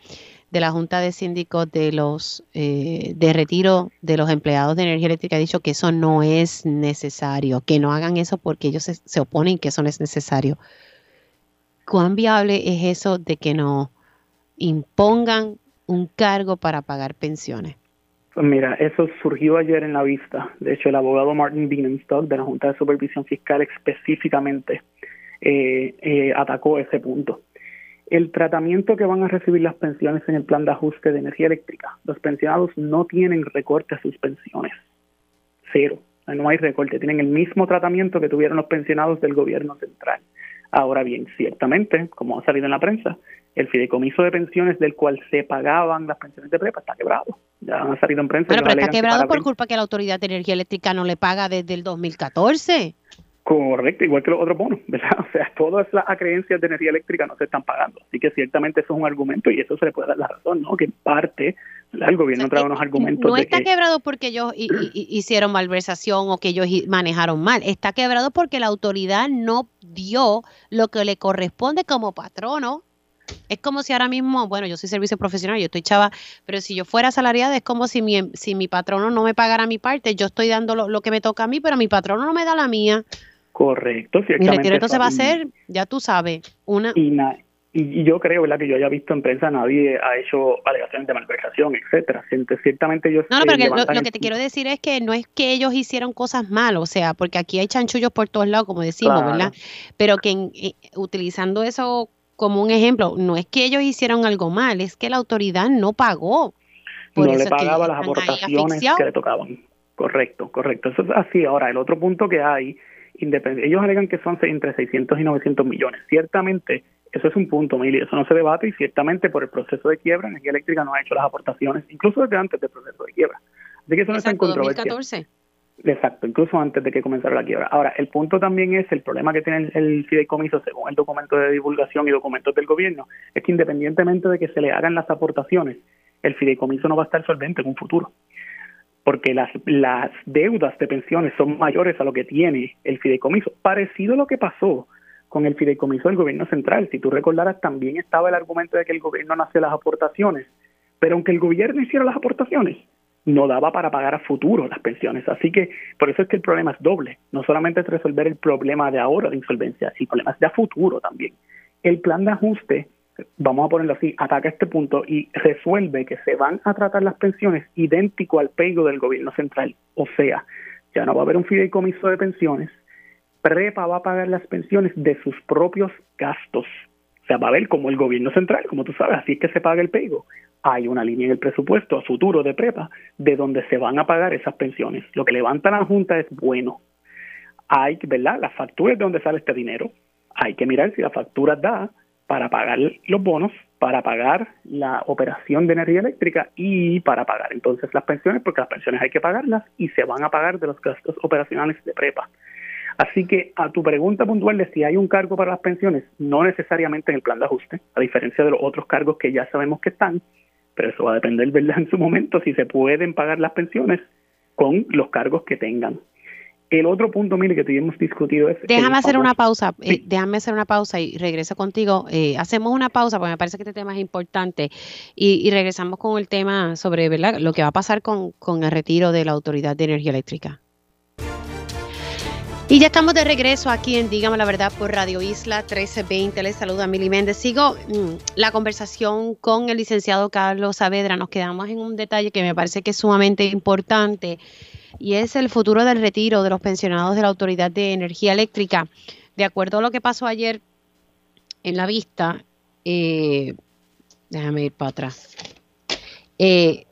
de la Junta de Síndicos de los eh, de retiro de los empleados de energía eléctrica ha dicho que eso no es necesario, que no hagan eso porque ellos se, se oponen que eso no es necesario. ¿Cuán viable es eso de que no impongan un cargo para pagar pensiones? Mira, eso surgió ayer en la vista. De hecho, el abogado Martin Bienenstock de la Junta de Supervisión Fiscal específicamente eh, eh, atacó ese punto. El tratamiento que van a recibir las pensiones en el plan de ajuste de energía eléctrica, los pensionados no tienen recorte a sus pensiones. Cero. No hay recorte. Tienen el mismo tratamiento que tuvieron los pensionados del gobierno central. Ahora bien, ciertamente, como ha salido en la prensa, el fideicomiso de pensiones del cual se pagaban las pensiones de prepa está quebrado. Ya han salido en prensa. Bueno, pero está quebrado por culpa que la Autoridad de Energía Eléctrica no le paga desde el 2014. Correcto, igual que los otros bonos, ¿verdad? O sea, todas las creencias de energía eléctrica no se están pagando. Así que ciertamente eso es un argumento y eso se le puede dar la razón, ¿no? Que en parte el gobierno trae unos argumentos. No está quebrado porque ellos hicieron malversación o que ellos manejaron mal. Está quebrado porque la autoridad no dio lo que le corresponde como patrono. Es como si ahora mismo, bueno, yo soy servicio profesional, yo estoy chava, pero si yo fuera asalariada es como si mi, si mi patrono no me pagara mi parte, yo estoy dando lo, lo que me toca a mí, pero mi patrono no me da la mía. Correcto, ciertamente. Mi retiro entonces va a ser, ya tú sabes, una... Y, y, yo creo, ¿verdad? Que yo haya visto en prensa, nadie ha hecho alegaciones de malversación, etcétera. Ciertamente yo... No, no, pero lo, que te quiero decir es que no es que ellos hicieron cosas mal, o sea, porque aquí hay chanchullos por todos lados, como decimos, ¿verdad? Pero que eh, utilizando eso como un ejemplo, no es que ellos hicieron algo mal, es que la autoridad no pagó. no le pagaba las aportaciones que le tocaban. Correcto, correcto. Eso es así. Ahora, el otro punto que hay ellos alegan que son entre 600 y 900 millones. Ciertamente, eso es un punto, Mili, eso no se debate y ciertamente por el proceso de quiebra, Energía Eléctrica no ha hecho las aportaciones, incluso desde antes del proceso de quiebra. Así que eso no está en controversia. 2014. Exacto, incluso antes de que comenzara la quiebra. Ahora, el punto también es el problema que tiene el, fideicomiso, según el documento de divulgación y documentos del gobierno, es que independientemente de que se le hagan las aportaciones, el fideicomiso no va a estar solvente en un futuro porque las, las deudas de pensiones son mayores a lo que tiene el fideicomiso. Parecido a lo que pasó con el fideicomiso del gobierno central. Si tú recordaras, también estaba el argumento de que el gobierno no hacía las aportaciones, pero aunque el gobierno hiciera las aportaciones, no daba para pagar a futuro las pensiones. Así que por eso es que el problema es doble. No solamente es resolver el problema de ahora de insolvencia, sino problemas de a futuro también. El plan de ajuste vamos a ponerlo así, ataca este punto y resuelve que se van a tratar las pensiones idéntico al pego del gobierno central. O sea, ya no va a haber un fideicomiso de pensiones, Prepa va a pagar las pensiones de sus propios gastos. O sea, va a haber como el gobierno central, como tú sabes, así es que se paga el pego. Hay una línea en el presupuesto a futuro de Prepa de donde se van a pagar esas pensiones. Lo que levanta la Junta es bueno. Hay, ¿verdad? Las facturas de dónde sale este dinero. Hay que mirar si la factura da para pagar los bonos, para pagar la operación de energía eléctrica y para pagar entonces las pensiones, porque las pensiones hay que pagarlas y se van a pagar de los gastos operacionales de prepa. Así que a tu pregunta puntual de si hay un cargo para las pensiones, no necesariamente en el plan de ajuste, a diferencia de los otros cargos que ya sabemos que están, pero eso va a depender, ¿verdad?, en su momento, si se pueden pagar las pensiones con los cargos que tengan. El otro punto, mire, que tuvimos discutido es... Déjame hacer una pausa, eh, déjame hacer una pausa y regreso contigo. Eh, hacemos una pausa porque me parece que este tema es importante y, regresamos con el tema sobre ¿verdad? lo que va a pasar con, el retiro de la Autoridad de Energía Eléctrica. Y ya estamos de regreso aquí en Dígame la Verdad por Radio Isla 1320. Les saluda Mili Méndez. Sigo mm, la conversación con el licenciado Carlos Saavedra. Nos quedamos en un detalle que me parece que es sumamente importante y es el futuro del retiro de los pensionados de la Autoridad de Energía Eléctrica. De acuerdo a lo que pasó ayer en la vista, eh, déjame ir para atrás. Eh,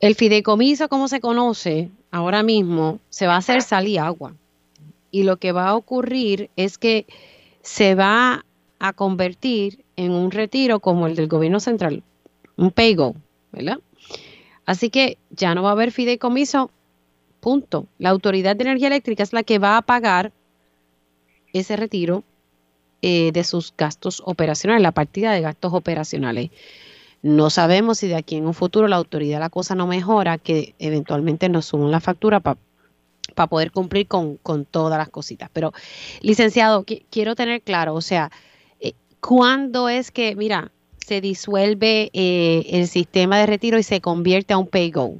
el fideicomiso, como se conoce ahora mismo, se va a hacer sal y agua. Y lo que va a ocurrir es que se va a convertir en un retiro como el del gobierno central, un paygo, ¿verdad? Así que ya no va a haber fideicomiso Punto. La Autoridad de Energía Eléctrica es la que va a pagar ese retiro eh, de sus gastos operacionales, la partida de gastos operacionales. No sabemos si de aquí en un futuro la autoridad la cosa no mejora, que eventualmente nos suman la factura para poder cumplir con, todas las cositas. Pero, licenciado, quiero tener claro, o sea, eh, ¿cuándo es que, mira, se disuelve eh, el sistema de retiro y se convierte a un pay-go?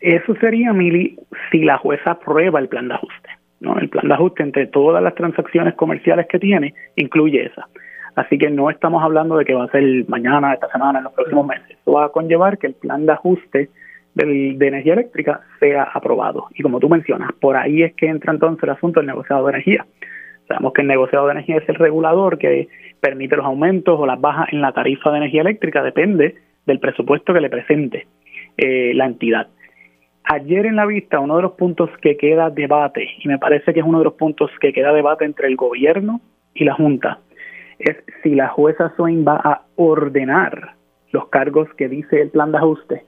Eso sería, Mili, si la jueza aprueba el plan de ajuste. ¿no? El plan de ajuste entre todas las transacciones comerciales que tiene incluye esa. Así que no estamos hablando de que va a ser mañana, esta semana, en los próximos meses. Eso va a conllevar que el plan de ajuste de energía eléctrica sea aprobado. Y como tú mencionas, por ahí es que entra entonces el asunto del negociado de energía. Sabemos que el negociado de energía es el regulador que permite los aumentos o las bajas en la tarifa de energía eléctrica, depende del presupuesto que le presente eh, la entidad. Ayer en la vista, uno de los puntos que queda debate, y me parece que es uno de los puntos que queda debate entre el gobierno y la Junta, es si la jueza Swain va a ordenar los cargos que dice el plan de ajuste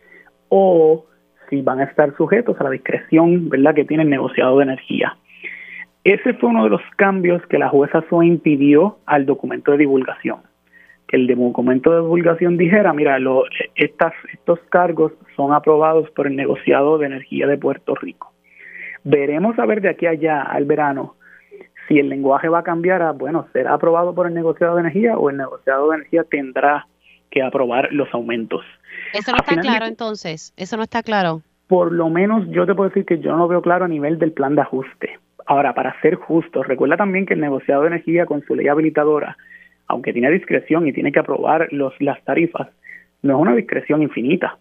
o si van a estar sujetos a la discreción ¿verdad? que tiene el negociado de energía. Ese fue uno de los cambios que la jueza SOE impidió al documento de divulgación. Que el documento de divulgación dijera, mira, lo, estas, estos cargos son aprobados por el negociado de energía de Puerto Rico. Veremos a ver de aquí allá al verano si el lenguaje va a cambiar a, bueno, será aprobado por el negociado de energía o el negociado de energía tendrá que aprobar los aumentos. Eso no está claro entonces, eso no está claro. Por lo menos yo te puedo decir que yo no lo veo claro a nivel del plan de ajuste. Ahora, para ser justo, recuerda también que el negociado de energía con su ley habilitadora, aunque tiene discreción y tiene que aprobar los, las tarifas, no es una discreción infinita.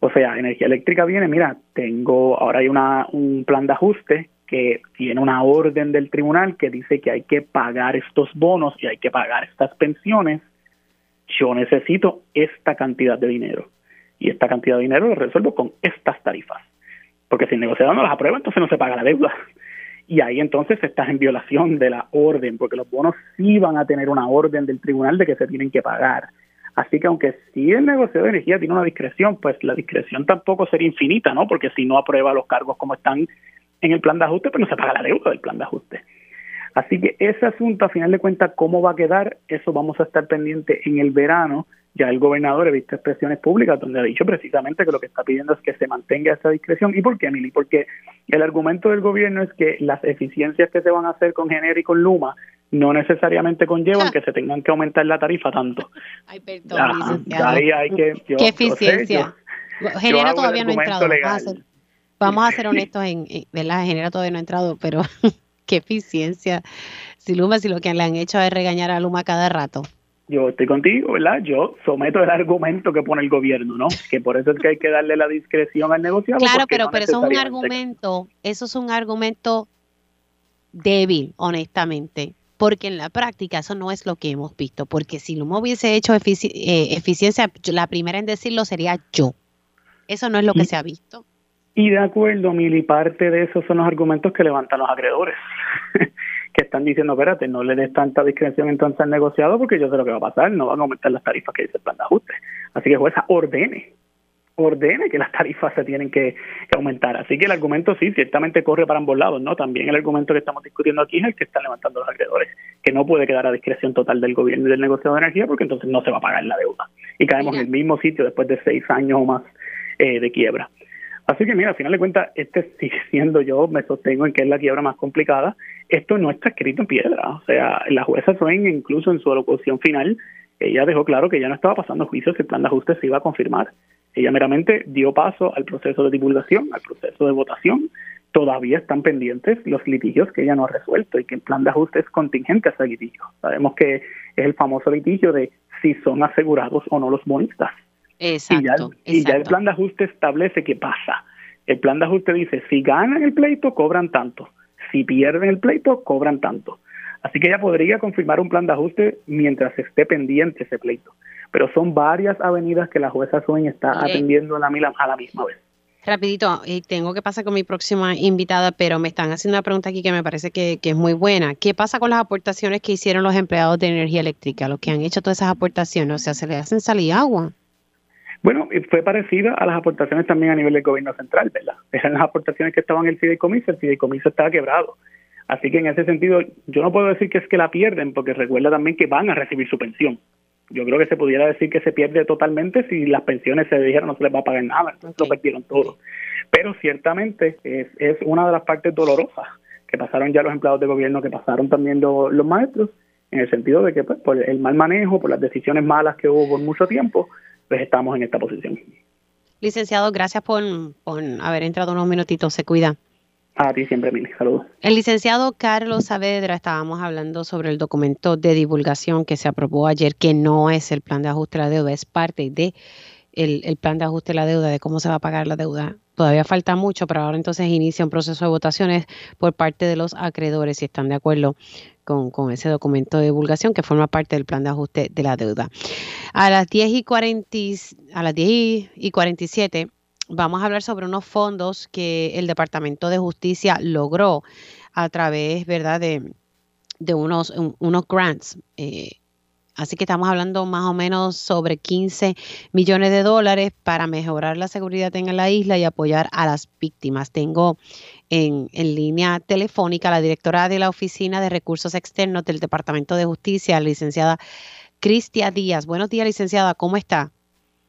O sea, energía eléctrica viene, mira, tengo, ahora hay una, un plan de ajuste que tiene una orden del tribunal que dice que hay que pagar estos bonos y hay que pagar estas pensiones, yo necesito esta cantidad de dinero. Y esta cantidad de dinero lo resuelvo con estas tarifas. Porque si el negociador no las aprueba, entonces no se paga la deuda. Y ahí entonces estás en violación de la orden, porque los bonos sí van a tener una orden del tribunal de que se tienen que pagar. Así que aunque sí el negocio de energía tiene una discreción, pues la discreción tampoco sería infinita, ¿no? Porque si no aprueba los cargos como están en el plan de ajuste, pues no se paga la deuda del plan de ajuste. Así que ese asunto, a final de cuentas, cómo va a quedar, eso vamos a estar pendiente en el verano. Ya el gobernador ha visto expresiones públicas donde ha dicho precisamente que lo que está pidiendo es que se mantenga esa discreción. ¿Y por qué, Emily? Porque el argumento del gobierno es que las eficiencias que se van a hacer con Gener y con Luma no necesariamente conllevan que se tengan que aumentar la tarifa tanto. Ay, perdón, ahí hay que, ¿Qué eficiencia? Genera todavía no ha entrado. Vamos a ser honestos en, ¿verdad? Genera todavía no ha entrado, pero qué eficiencia. Si Luma, si lo que le han hecho es regañar a Luma cada rato. Yo estoy contigo, ¿verdad? Yo someto el argumento que pone el gobierno, ¿no? Que por eso es que hay que darle la discreción al negociado. Claro, pero, pero eso es un argumento, eso es un argumento débil, honestamente porque en la práctica eso no es lo que hemos visto, porque si Luma hubiese hecho eh, eficiencia, la primera en decirlo sería yo. Eso no es lo que se ha visto. Y de acuerdo, Mili, parte de esos son los argumentos que levantan los acreedores, que están diciendo, espérate, no le des tanta discreción entonces al negociado porque yo sé lo que va a pasar, no van a aumentar las tarifas que dice el plan de ajuste. Así que jueza ordene, ordene que las tarifas se tienen que, aumentar. Así que el argumento sí, ciertamente corre para ambos lados, ¿no? También el argumento que estamos discutiendo aquí es el que están levantando los acreedores, que no puede quedar a discreción total del gobierno y del negociado de energía porque entonces no se va a pagar la deuda. Y caemos en el mismo sitio después de seis años o más eh, de quiebra. Así que mira, al final de cuentas, este sigue siendo yo, me sostengo en que es la quiebra más complicada. Esto no está escrito en piedra. O sea, la jueza Swain, incluso en su alocución final, ella dejó claro que ya no estaba pasando juicio si el plan de ajuste se iba a confirmar. Ella meramente dio paso al proceso de divulgación, al proceso de votación. Todavía están pendientes los litigios que ella no ha resuelto y que el plan de ajuste es contingente a ese litigio. Sabemos que es el famoso litigio de si son asegurados o no los bonistas. Exacto y, ya, el plan de ajuste establece qué pasa. El plan de ajuste dice, si ganan el pleito, cobran tanto. Si pierden el pleito, cobran tanto. Así que ella podría confirmar un plan de ajuste mientras esté pendiente ese pleito. Pero son varias avenidas que la jueza Swain está atendiendo a la, a la misma vez. Rapidito, y tengo que pasar con mi próxima invitada, pero me están haciendo una pregunta aquí que me parece que, que, es muy buena. ¿Qué pasa con las aportaciones que hicieron los empleados de energía eléctrica, los que han hecho todas esas aportaciones? O sea, ¿se le hacen salir agua? Bueno, fue parecida a las aportaciones también a nivel del gobierno central, ¿verdad? Eran las aportaciones que estaban en el fideicomiso, el fideicomiso estaba quebrado. Así que en ese sentido, yo no puedo decir que es que la pierden, porque recuerda también que van a recibir su pensión. Yo creo que se pudiera decir que se pierde totalmente si las pensiones se dijeron no se les va a pagar nada, entonces lo perdieron todo. Pero ciertamente es, es una de las partes dolorosas que pasaron ya los empleados de gobierno, que pasaron también los maestros, en el sentido de que pues, por el mal manejo, por las decisiones malas que hubo por mucho tiempo, pues estamos en esta posición. Licenciado, gracias por, haber entrado unos minutitos. Se cuida. A ti siempre, Mili. Saludos. El licenciado Carlos Saavedra, estábamos hablando sobre el documento de divulgación que se aprobó ayer, que no es el plan de ajuste de la deuda, es parte de el, plan de ajuste de la deuda, de cómo se va a pagar la deuda. Todavía falta mucho, pero ahora entonces inicia un proceso de votaciones por parte de los acreedores si están de acuerdo con, ese documento de divulgación que forma parte del plan de ajuste de la deuda. A las 10 y, 40, a las 10 y 47 vamos a hablar sobre unos fondos que el Departamento de Justicia logró a través, ¿verdad?, de, de unos, unos grants. Eh, así que estamos hablando más o menos sobre 15 millones de dólares para mejorar la seguridad en la isla y apoyar a las víctimas. Tengo en, en, línea telefónica la directora de la Oficina de Recursos Externos del Departamento de Justicia, licenciada Cristia Díaz. Buenos días, licenciada, ¿cómo está?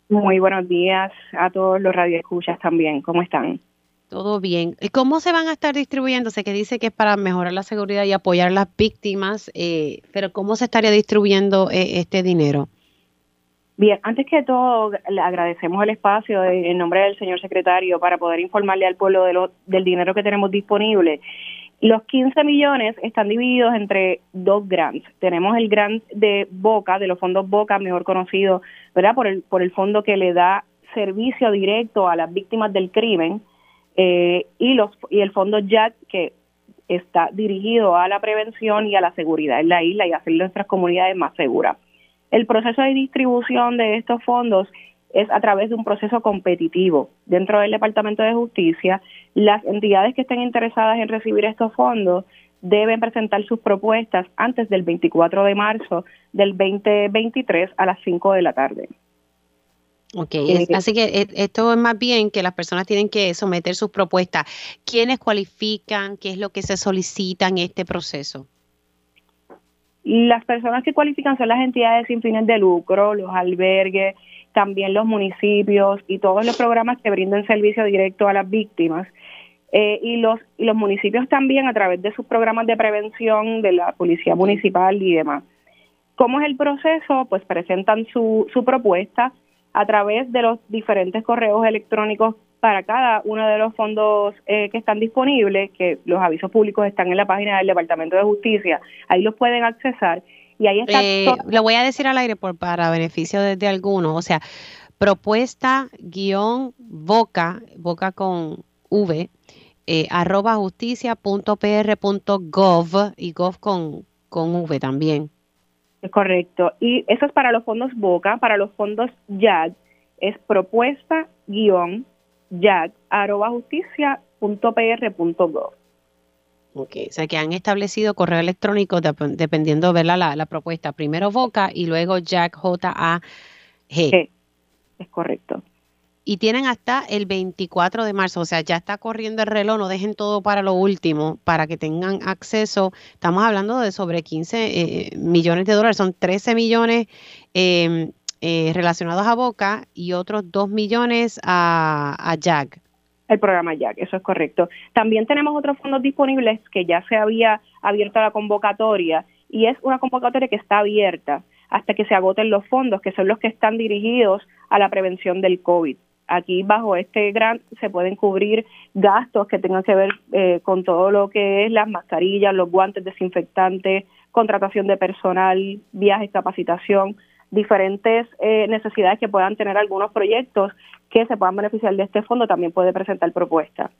Muy buenos días a todos los radioescuchas también, ¿cómo están? Todo bien. ¿Cómo se van a estar distribuyéndose? Que dice que es para mejorar la seguridad y apoyar a las víctimas, eh, pero ¿cómo se estaría distribuyendo eh, este dinero? Bien, antes que todo, le agradecemos el espacio en nombre del señor secretario para poder informarle al pueblo de lo, del dinero que tenemos disponible. Los 15 millones están divididos entre dos grants. Tenemos el grant de Boca, de los fondos Boca, mejor conocido, ¿verdad? Por el, por el fondo que le da servicio directo a las víctimas del crimen eh, y, los, y el fondo JAC, que está dirigido a la prevención y a la seguridad en la isla y hacer nuestras comunidades más seguras. El proceso de distribución de estos fondos es a través de un proceso competitivo. Dentro del Departamento de Justicia, las entidades que estén interesadas en recibir estos fondos deben presentar sus propuestas antes del 24 de marzo del 2023 a las 5 de la tarde. Ok, así que eh, esto es más bien que las personas tienen que someter sus propuestas. ¿Quiénes cualifican? ¿Qué es lo que se solicita en este proceso? Las personas que cualifican son las entidades sin fines de lucro, los albergues, también los municipios y todos los programas que brindan servicio directo a las víctimas. Eh, y, los, y los municipios también a través de sus programas de prevención de la policía municipal y demás. ¿Cómo es el proceso? Pues presentan su, su propuesta a través de los diferentes correos electrónicos para cada uno de los fondos eh, que están disponibles, que los avisos públicos están en la página del Departamento de Justicia, ahí los pueden accesar y ahí está. Eh, lo voy a decir al aire por, para beneficio de, algunos, o sea, propuesta guion boca, boca con V, eh, arroba justicia.pr.gov y gov con, con V también. Es correcto. Y eso es para los fondos Boca, para los fondos YAG, es propuesta guion YAG arroba justicia punto gov. Ok, o sea que han establecido correo electrónico dependiendo de la, la, propuesta. Primero Boca y luego Jack J-A-G. Es correcto y tienen hasta el 24 de marzo, o sea, ya está corriendo el reloj, no dejen todo para lo último, para que tengan acceso. Estamos hablando de sobre 15 eh, millones de dólares, son 13 millones em, eh, relacionados a Boca y otros 2 millones a, a JAG. El programa JAG, eso es correcto. También tenemos otros fondos disponibles que ya se había abierto la convocatoria y es una convocatoria que está abierta hasta que se agoten los fondos, que son los que están dirigidos a la prevención del COVID. Aquí bajo este grant se pueden cubrir gastos que tengan que ver eh, con todo lo que es las mascarillas, los guantes desinfectantes, contratación de personal, viajes, capacitación, diferentes eh, necesidades que puedan tener algunos proyectos que se puedan beneficiar de este fondo, también puede presentar propuestas.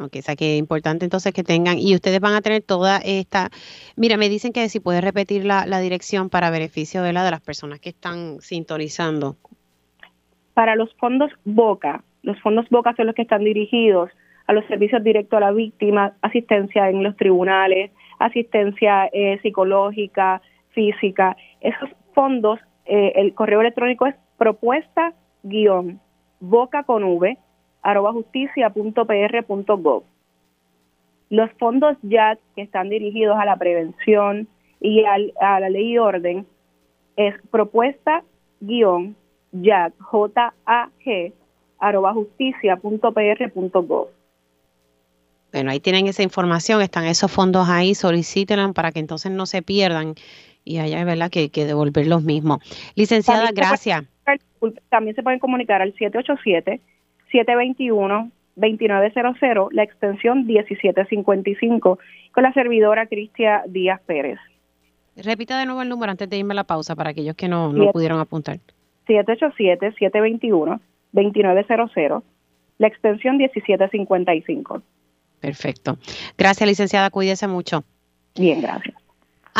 Ok, o sea que es importante entonces que tengan, y ustedes van a tener toda esta, mira, me dicen que si puedes repetir la, la dirección para beneficio de, la, de las personas que están sintonizando. Para los fondos Boca, los fondos Boca son los que están dirigidos a los servicios directos a la víctima, asistencia en los tribunales, asistencia eh, psicológica, física. Esos fondos, eh, el correo electrónico es propuesta guion boca con v arroba justicia.pr.gov. Los fondos ya que están dirigidos a la prevención y a la ley y orden es propuesta guion JAG, J-A-G, arroba justicia.pr.gov. Bueno, ahí tienen esa información, están esos fondos ahí, solicítenla para que entonces no se pierdan y haya, ¿verdad?, que, que devolver los mismos. Licenciada, gracias. también se pueden comunicar al 787-721-2900, la extensión 1755, con la servidora Cristia Díaz Pérez. Repita de nuevo el número antes de irme a la pausa para aquellos que no, no pudieron apuntar. 787-721-2900, la extensión 1755. Perfecto. Gracias, licenciada. Cuídese mucho. Bien, gracias.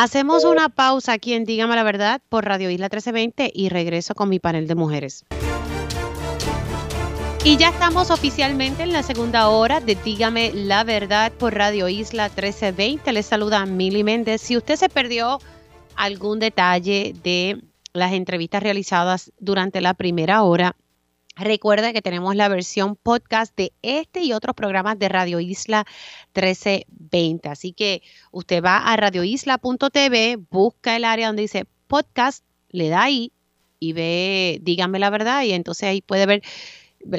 Hacemos una pausa aquí en Dígame la Verdad por Radio Isla 1320 y regreso con mi panel de mujeres. Y ya estamos oficialmente en la segunda hora de Dígame la Verdad por Radio Isla 1320. Les saluda Mili Méndez. Si usted se perdió algún detalle de las entrevistas realizadas durante la primera hora, Recuerda que tenemos la versión podcast de este y otros programas de Radio Isla 1320. Así que usted va a radioisla.tv, busca el área donde dice podcast, le da ahí y ve, dígame la verdad, y entonces ahí puede ver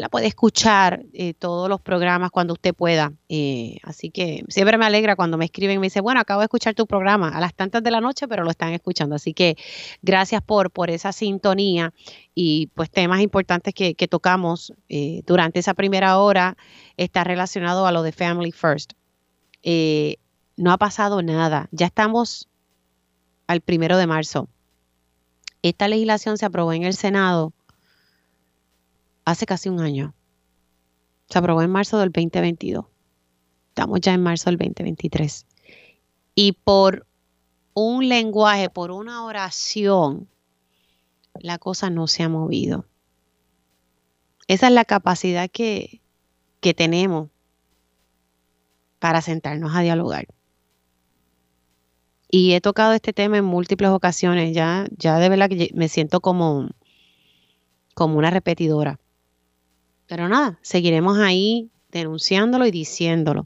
puede escuchar eh, todos los programas cuando usted pueda. Eh, así que siempre me alegra cuando me escriben y me dicen, bueno, acabo de escuchar tu programa a las tantas de la noche, pero lo están escuchando. Así que gracias por, por esa sintonía y pues temas importantes que, tocamos eh, durante esa primera hora está relacionado a lo de Family First. no ha pasado nada. Ya estamos al primero de marzo. Esta legislación se aprobó en el Senado hace casi un año. Se aprobó en marzo del 2022. Estamos ya en marzo del 2023. Y por un lenguaje, por una oración, la cosa no se ha movido. Esa es la capacidad que, que tenemos para sentarnos a dialogar. Y he tocado este tema en múltiples ocasiones. Ya, ya de verdad que me siento como, como una repetidora. Pero nada, seguiremos ahí denunciándolo y diciéndolo.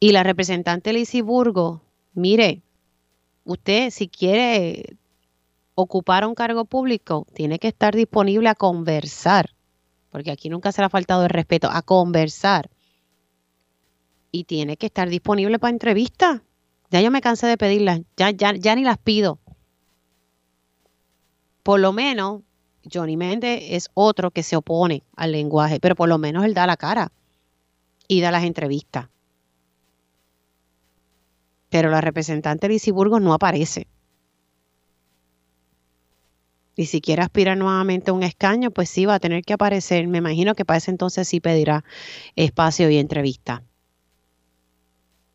Y la representante Lizy Burgo, mire, usted si quiere ocupar un cargo público, tiene que estar disponible a conversar, porque aquí nunca se le ha faltado el respeto, a conversar. Y tiene que estar disponible para entrevistas. Ya yo me cansé de pedirlas, ya, ya, ya ni las pido. Por lo menos Johnny Méndez es otro que se opone al lenguaje, pero por lo menos él da la cara y da las entrevistas. Pero la representante de Burgos no aparece. Y si quiere aspirar nuevamente a un escaño, pues sí va a tener que aparecer. Me imagino que para ese entonces sí pedirá espacio y entrevista.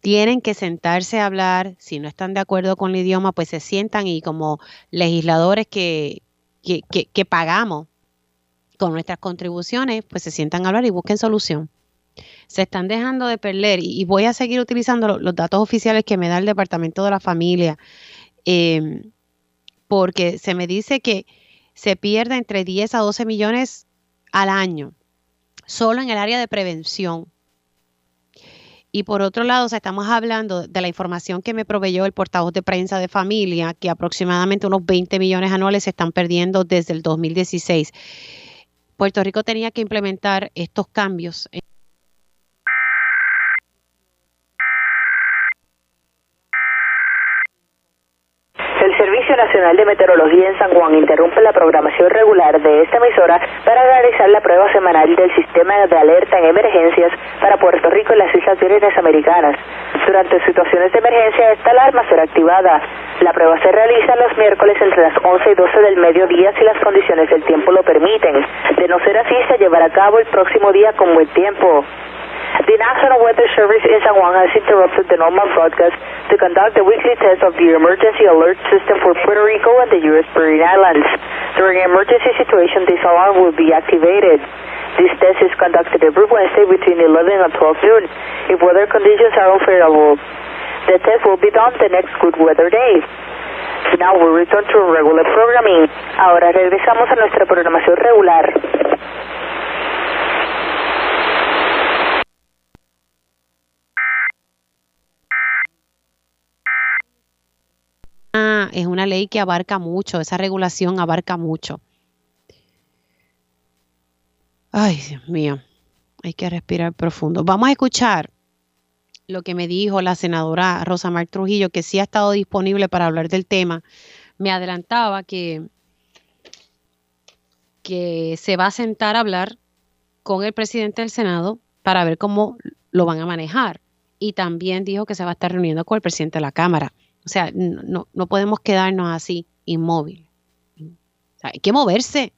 Tienen que sentarse a hablar. Si no están de acuerdo con el idioma, pues se sientan y como legisladores que, que, pagamos con nuestras contribuciones, pues se sientan a hablar y busquen solución. Se están dejando de perder y, voy a seguir utilizando los datos oficiales que me da el Departamento de la Familia, em, porque se me dice que se pierde entre 10 a 12 millones al año, solo en el área de prevención. Y por otro lado, estamos hablando de la información que me proveyó el portavoz de prensa de familia, que aproximadamente unos 20 millones anuales se están perdiendo desde el 2016. Puerto Rico tenía que implementar estos cambios. Servicio Nacional de Meteorología en San Juan interrumpe la programación regular de esta emisora para realizar la prueba semanal del sistema de alerta en emergencias para Puerto Rico y las Islas Vírgenes Americanas. Durante situaciones de emergencia, esta alarma será activada. La prueba se realiza los miércoles entre las 11 y 12 del mediodía si las condiciones del tiempo lo permiten. De no ser así, se llevará a cabo el próximo día con buen tiempo. The National Weather Service in San Juan has interrupted the normal broadcast to conduct a weekly test of the emergency alert system for Puerto Rico and the U.S. Virgin Islands. During an emergency situation, this alarm will be activated. This test is conducted every Wednesday between 11 and 12 noon if weather conditions are unfavorable. The test will be done the next good weather day. Now we return to regular programming. Ahora regresamos a nuestra programación regular. Es una ley que abarca mucho, esa regulación abarca mucho. Ay, Dios mío, hay que respirar profundo. Vamos a escuchar lo que me dijo la senadora Rosa Mar Trujillo, que sí ha estado disponible para hablar del tema. Me adelantaba que, que se va a sentar a hablar con el presidente del Senado para ver cómo lo van a manejar. Y también dijo que se va a estar reuniendo con el presidente de la Cámara. O sea, no, no podemos quedarnos así, inmóviles. hay que moverse.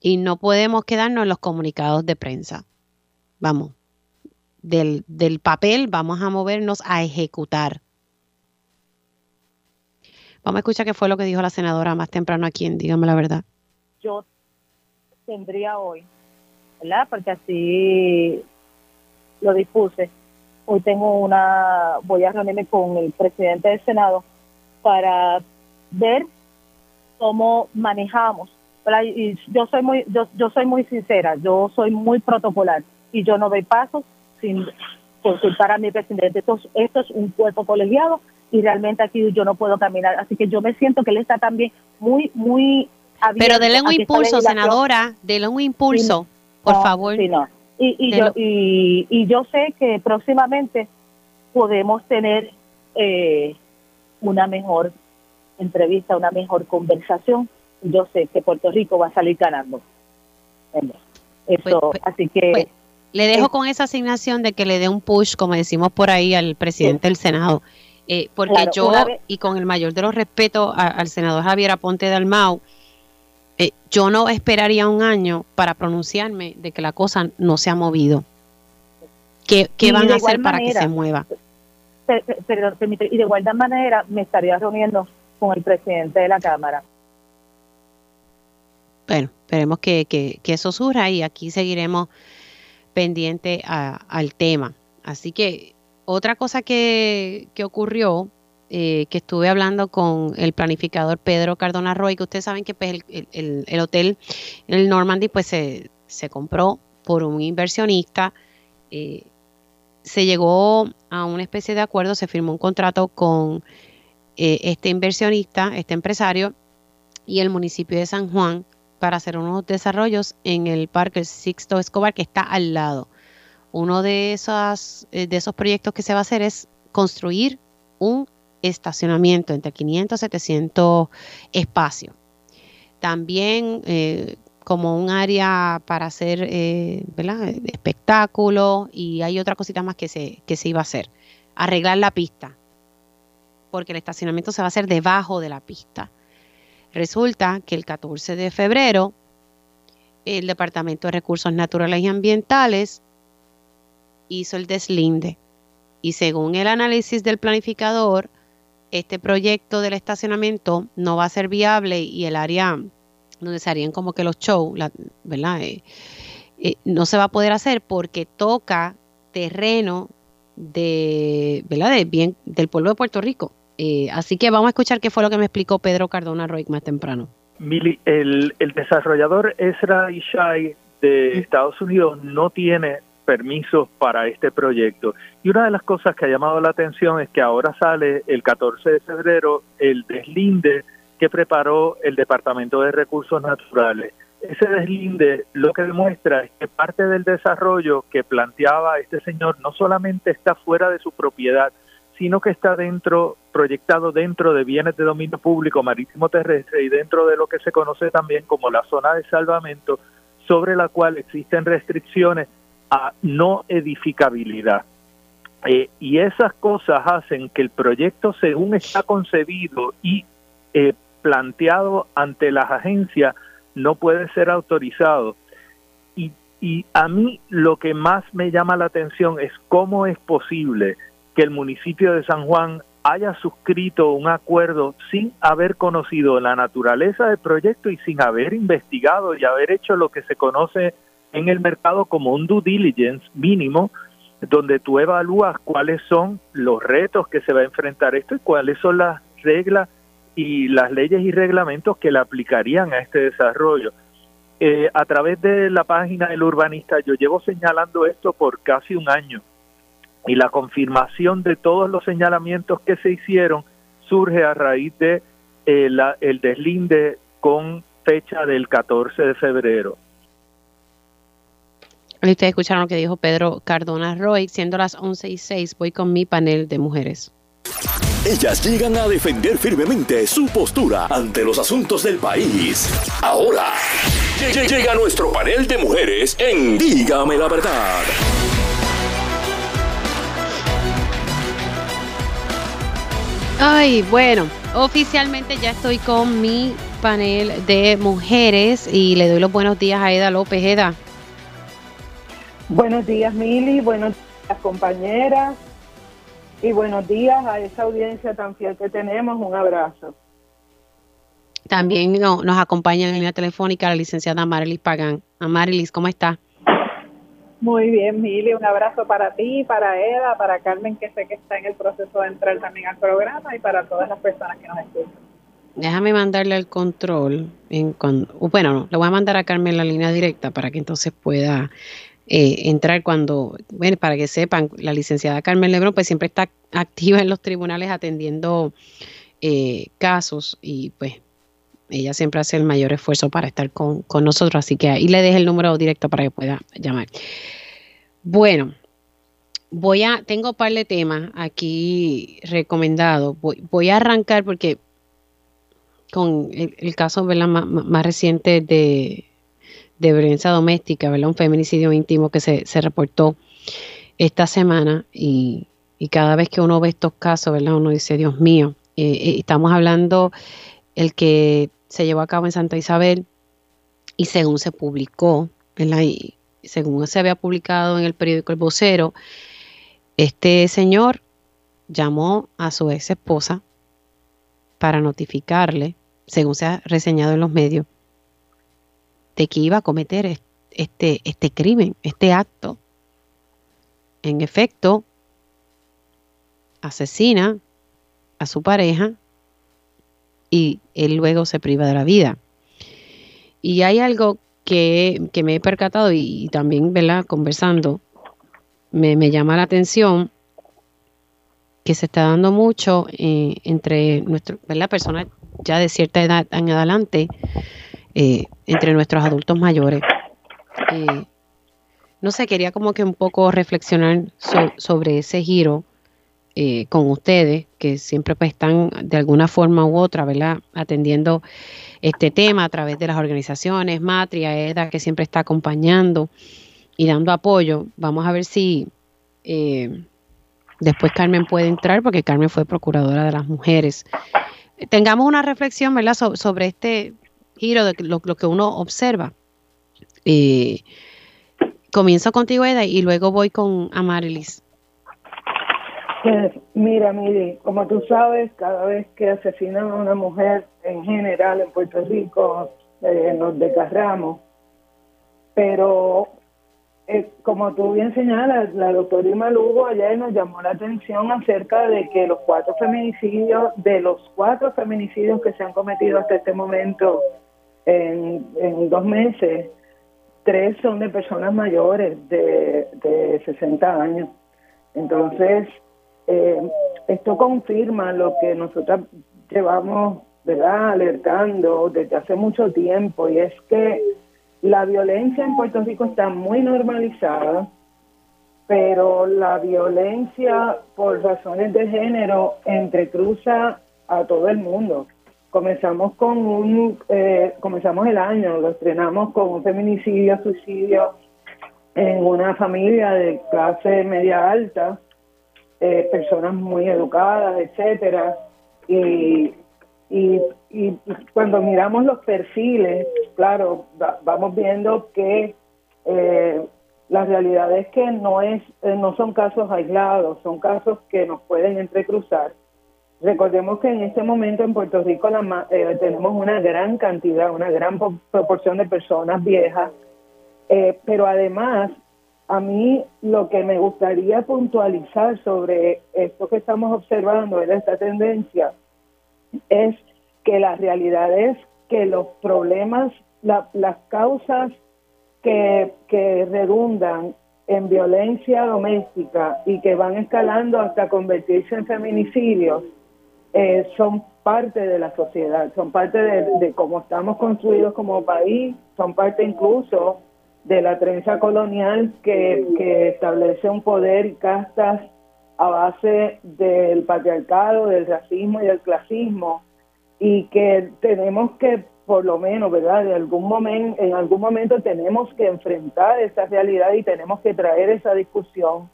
Y no podemos quedarnos en los comunicados de prensa. Vamos, del, del papel vamos a movernos a ejecutar. Vamos a escuchar qué fue lo que dijo la senadora más temprano aquí en Dígame la verdad. Yo tendría hoy, ¿verdad? Porque así lo dispuse, Hoy tengo una, voy a reunirme con el presidente del Senado para ver cómo manejamos Y yo soy muy yo, yo soy muy sincera, yo soy muy protocolar y yo no doy pasos sin consultar a mi presidente. Esto, esto es un cuerpo colegiado y realmente aquí yo no puedo caminar. Así que yo me siento que él está también muy, muy abierto. Pero denle un impulso, senadora, denle un impulso, por favor. Sí, no. Y, y, yo, y, y, yo sé que próximamente podemos tener eh, una mejor entrevista, una mejor conversación. Yo sé que Puerto Rico va a salir ganando. Eso, pues, pues, así que... Pues, le dejo con esa asignación de que le dé un push, como decimos por ahí, al presidente del Senado. Eh, porque yo, y con el mayor de los respetos al senador Javier Aponte Dalmau, eh, yo no esperaría un año para pronunciarme de que la cosa no se ha movido. ¿Qué, van a hacer para que se mueva? Pero, y de igual manera me estaría reuniendo con el presidente de la Cámara. Bueno, esperemos que, que, que eso surja y aquí seguiremos pendiente al tema. Así que otra cosa que, ocurrió, eh, que estuve hablando con el planificador Pedro Cardona Roy, que ustedes saben que pues, el, el, hotel en el Normandy pues se, compró por un inversionista. Eh, se llegó a una especie de acuerdo, se firmó un contrato con eh, este inversionista, este empresario, y el municipio de San Juan para hacer unos desarrollos en el Parque Sixto Escobar que está al lado. Uno de esos, eh, de esos proyectos que se va a hacer es construir un estacionamiento entre 500 y 700 espacios. También eh, como un área para hacer eh, espectáculos y hay otra cosita más que se, que se iba a hacer. Arreglar la pista, porque el estacionamiento se va a hacer debajo de la pista. Resulta que el 14 de febrero el Departamento de Recursos Naturales y Ambientales hizo el deslinde y según el análisis del planificador, este proyecto del estacionamiento no va a ser viable y el área donde se harían como que los shows, ¿verdad? Eh, eh, no se va a poder hacer porque toca terreno de, ¿verdad? De bien, del pueblo de Puerto Rico. Eh, así que vamos a escuchar qué fue lo que me explicó Pedro Cardona Roy más temprano. Mili, el, desarrollador Ezra Ishai de Estados Unidos no tiene permisos para este proyecto. Y una de las cosas que ha llamado la atención es que ahora sale el 14 de febrero el deslinde que preparó el Departamento de Recursos Naturales. Ese deslinde lo que demuestra es que parte del desarrollo que planteaba este señor no solamente está fuera de su propiedad, sino que está dentro, proyectado dentro de bienes de dominio público marítimo terrestre y dentro de lo que se conoce también como la zona de salvamento, sobre la cual existen restricciones a no edificabilidad. Eh, y esas cosas hacen que el proyecto, según está concebido y eh, planteado ante las agencias, no puede ser autorizado. Y, y a mí lo que más me llama la atención es cómo es posible que el municipio de San Juan haya suscrito un acuerdo sin haber conocido la naturaleza del proyecto y sin haber investigado y haber hecho lo que se conoce en el mercado como un due diligence mínimo, donde tú evalúas cuáles son los retos que se va a enfrentar esto y cuáles son las reglas y las leyes y reglamentos que le aplicarían a este desarrollo. Eh, a través de la página del urbanista, yo llevo señalando esto por casi un año y la confirmación de todos los señalamientos que se hicieron surge a raíz de eh, el deslinde con fecha del 14 de febrero. Ustedes escucharon lo que dijo Pedro Cardona Roy, siendo las 11 y 6, voy con mi panel de mujeres. Ellas llegan a defender firmemente su postura ante los asuntos del país. Ahora, llega nuestro panel de mujeres en Dígame la verdad. Ay, bueno, oficialmente ya estoy con mi panel de mujeres y le doy los buenos días a Eda López. Eda. Buenos días, Mili. Buenos días, compañeras. Y buenos días a esa audiencia tan fiel que tenemos. Un abrazo. También nos acompaña en línea telefónica la licenciada Marilis Pagán. Amarilis, ¿cómo está? Muy bien, Mili, un abrazo para ti, para Eda, para Carmen, que sé que está en el proceso de entrar también al programa, y para todas las personas que nos escuchan. Déjame mandarle al control. En bueno, le voy a mandar a Carmen la línea directa para que entonces pueda eh, entrar cuando, bueno, para que sepan, la licenciada Carmen Lebrón pues siempre está activa en los tribunales atendiendo eh, casos y pues ella siempre hace el mayor esfuerzo para estar con, nosotros, así que ahí le deje el número directo para que pueda llamar. Bueno, voy a, tengo un par de temas aquí recomendados. Voy, a arrancar porque con el, caso Más, reciente de, de violencia doméstica, ¿verdad? un feminicidio íntimo que se, reportó esta semana y, cada vez que uno ve estos casos, ¿verdad? uno dice, Dios mío, eh, eh, estamos hablando el que se llevó a cabo en Santa Isabel y según se publicó, ¿verdad? Y según se había publicado en el periódico El Vocero, este señor llamó a su ex esposa para notificarle, según se ha reseñado en los medios, de que iba a cometer este, este crimen, este acto. En efecto, asesina a su pareja y él luego se priva de la vida. Y hay algo que, me he percatado y, también, ¿verdad? Conversando, me, llama la atención que se está dando mucho eh, entre nuestro, ¿verdad? personas ya de cierta edad en adelante eh, entre nuestros adultos mayores. Eh, no sé, quería como que un poco reflexionar sobre ese giro eh, con ustedes, que siempre pues están de alguna forma u otra, ¿verdad? Atendiendo este tema a través de las organizaciones, Matria, EDA, que siempre está acompañando y dando apoyo. Vamos a ver si después Carmen puede entrar, porque Carmen fue procuradora de las mujeres. Tengamos una reflexión, ¿verdad?, sobre este giro de lo, que uno observa. Comienzo contigo, Eda, y luego voy con Amarilis. Pues mira, Miri, como tú sabes, cada vez que asesinan a una mujer en general en Puerto Rico, eh, nos desgarramos. Pero, eh, como tú bien señalas, la doctora Irma Lugo ayer nos llamó la atención acerca de que los cuatro feminicidios, de los cuatro feminicidios que se han cometido hasta este momento en, dos meses, tres son de personas mayores de, de 60 años. Entonces, eh, esto confirma lo que nosotros llevamos ¿verdad? alertando desde hace mucho tiempo y es que la violencia en Puerto Rico está muy normalizada, pero la violencia por razones de género entrecruza a todo el mundo comenzamos con un eh, comenzamos el año lo estrenamos con un feminicidio suicidio en una familia de clase media alta eh, personas muy educadas etcétera. Y, y, y, cuando miramos los perfiles claro vamos viendo que eh, la realidad es que no es no son casos aislados son casos que nos pueden entrecruzar Recordemos que en este momento en Puerto Rico eh, tenemos una gran cantidad, una gran proporción de personas viejas, eh, pero además a mí lo que me gustaría puntualizar sobre esto que estamos observando, en esta tendencia, es que la realidad es que los problemas, las causas que, que redundan en violencia doméstica y que van escalando hasta convertirse en feminicidios, eh, son parte de la sociedad, son parte de, cómo estamos construidos como país, son parte incluso de la trenza colonial que, establece un poder y castas a base del patriarcado, del racismo y del clasismo, y que tenemos que, por lo menos, ¿verdad? De algún momento, en algún momento tenemos que enfrentar esa realidad y tenemos que traer esa discusión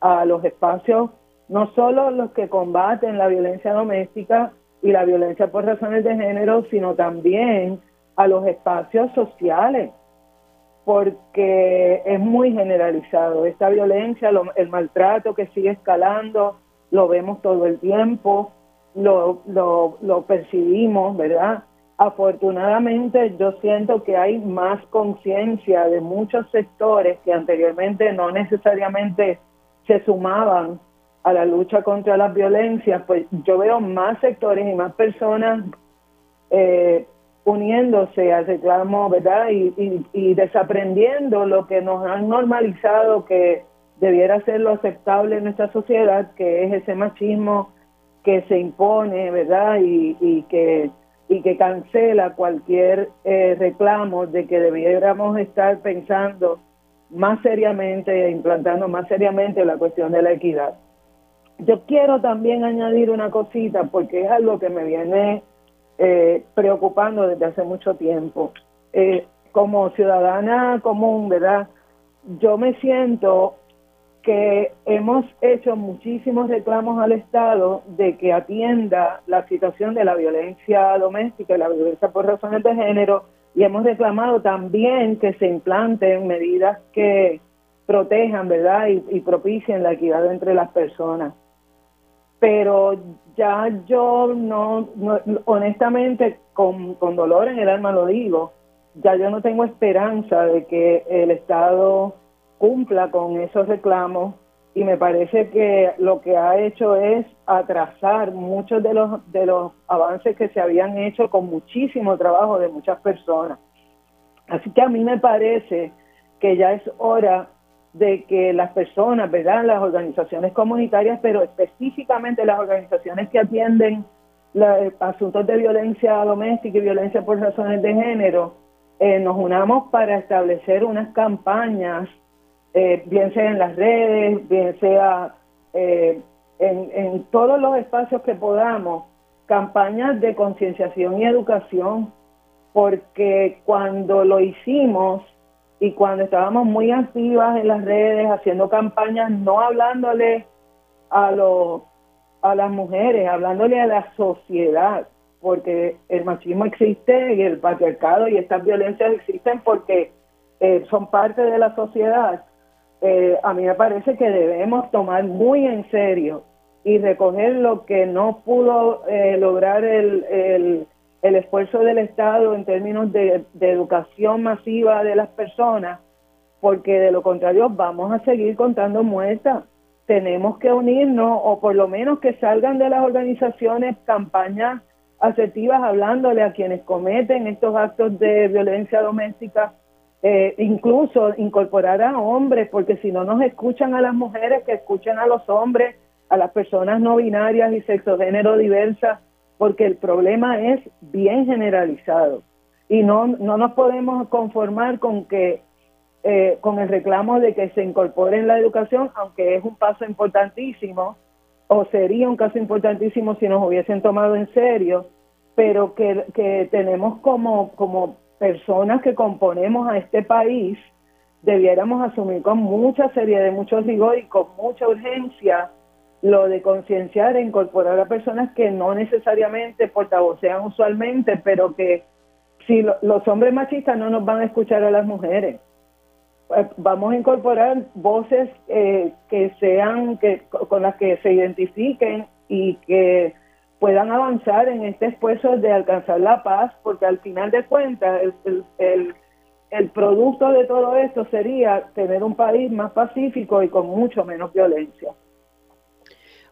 a los espacios no solo los que combaten la violencia doméstica y la violencia por razones de género, sino también a los espacios sociales, porque es muy generalizado. Esta violencia, el maltrato que sigue escalando, lo vemos todo el tiempo, lo, lo, lo percibimos, ¿verdad? Afortunadamente yo siento que hay más conciencia de muchos sectores que anteriormente no necesariamente se sumaban a la lucha contra las violencias, pues yo veo más sectores y más personas eh, uniéndose al reclamo, ¿verdad? Y, y, desaprendiendo lo que nos han normalizado que debiera ser lo aceptable en nuestra sociedad, que es ese machismo que se impone, ¿verdad? Y, y que y que cancela cualquier eh, reclamo de que debiéramos estar pensando más seriamente, implantando más seriamente la cuestión de la equidad. Yo quiero también añadir una cosita porque es algo que me viene eh, preocupando desde hace mucho tiempo. Eh, como ciudadana común, ¿verdad? Yo me siento que hemos hecho muchísimos reclamos al Estado de que atienda la situación de la violencia doméstica y la violencia por razones de género y hemos reclamado también que se implanten medidas que protejan, ¿verdad? Y, propicien la equidad entre las personas. Pero ya yo no, honestamente, con, con dolor en el alma lo digo, ya yo no tengo esperanza de que el Estado cumpla con esos reclamos y me parece que lo que ha hecho es atrasar muchos de los de los avances que se habían hecho con muchísimo trabajo de muchas personas. Así que a mí me parece que ya es hora de que las personas, ¿verdad? Las organizaciones comunitarias, pero específicamente las organizaciones que atienden los asuntos de violencia doméstica y violencia por razones de género, eh, nos unamos para establecer unas campañas eh, bien sea en las redes, bien sea eh, en, todos los espacios que podamos, campañas de concienciación y educación, porque cuando lo hicimos y cuando estábamos muy activas en las redes, haciendo campañas, no hablándole a, los, a las mujeres, hablándole a la sociedad, porque el machismo existe y el patriarcado y estas violencias existen porque eh, son parte de la sociedad. Eh, a mí me parece que debemos tomar muy en serio y recoger lo que no pudo eh, lograr el, el, el, esfuerzo del Estado en términos de, educación masiva de las personas, porque de lo contrario vamos a seguir contando muertas. Tenemos que unirnos o por lo menos que salgan de las organizaciones campañas asertivas hablándole a quienes cometen estos actos de violencia doméstica eh, incluso incorporar a hombres, porque si no nos escuchan a las mujeres, que escuchen a los hombres, a las personas no binarias y sexogénero diversas, porque el problema es bien generalizado. Y no, no nos podemos conformar con que eh, con el reclamo de que se incorpore en la educación, aunque es un paso importantísimo, o sería un caso importantísimo si nos hubiesen tomado en serio, pero que, que tenemos como, como personas que componemos a este país debiéramos asumir con mucha seriedad, mucho rigor y con mucha urgencia lo de concienciar e incorporar a personas que no necesariamente portavocean usualmente, pero que si los hombres machistas no nos van a escuchar a las mujeres, pues vamos a incorporar voces eh, que sean, que con las que se identifiquen y que puedan avanzar en este esfuerzo de alcanzar la paz, porque al final de cuentas el, el, el, producto de todo esto sería tener un país más pacífico y con mucho menos violencia.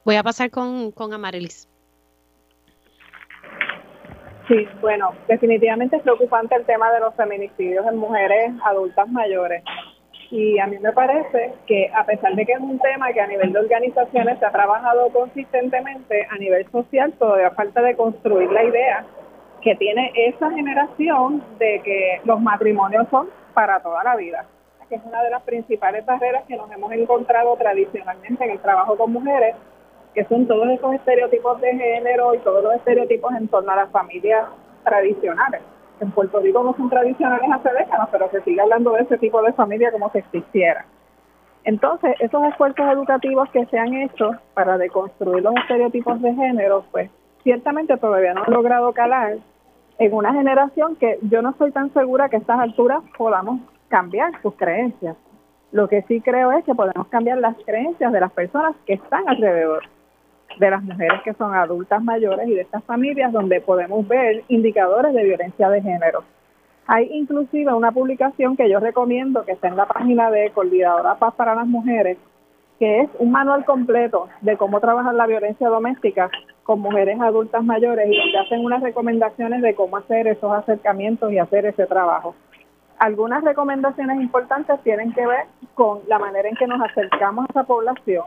Voy a pasar con, con. Sí, bueno, definitivamente es preocupante el tema de los feminicidios en mujeres adultas mayores. Y a mí me parece que a pesar de que es un tema que a nivel de organizaciones se ha trabajado consistentemente, a nivel social todavía falta de construir la idea que tiene esa generación de que los matrimonios son para toda la vida, que es una de las principales barreras que nos hemos encontrado tradicionalmente en el trabajo con mujeres, que son todos esos estereotipos de género y todos los estereotipos en torno a las familias tradicionales en Puerto Rico no son tradicionales hace décadas, pero se sigue hablando de ese tipo de familia como si existiera. Entonces, esos esfuerzos educativos que se han hecho para deconstruir los estereotipos de género, pues ciertamente todavía no han logrado calar en una generación que yo no estoy tan segura que a estas alturas podamos cambiar sus creencias. Lo que sí creo es que podemos cambiar las creencias de las personas que están alrededor de las mujeres que son adultas mayores y de estas familias donde podemos ver indicadores de violencia de género. Hay inclusive una publicación que yo recomiendo que está en la página de Coordinadora Paz para las Mujeres, que es un manual completo de cómo trabajar la violencia doméstica con mujeres adultas mayores y donde hacen unas recomendaciones de cómo hacer esos acercamientos y hacer ese trabajo. Algunas recomendaciones importantes tienen que ver con la manera en que nos acercamos a esa población,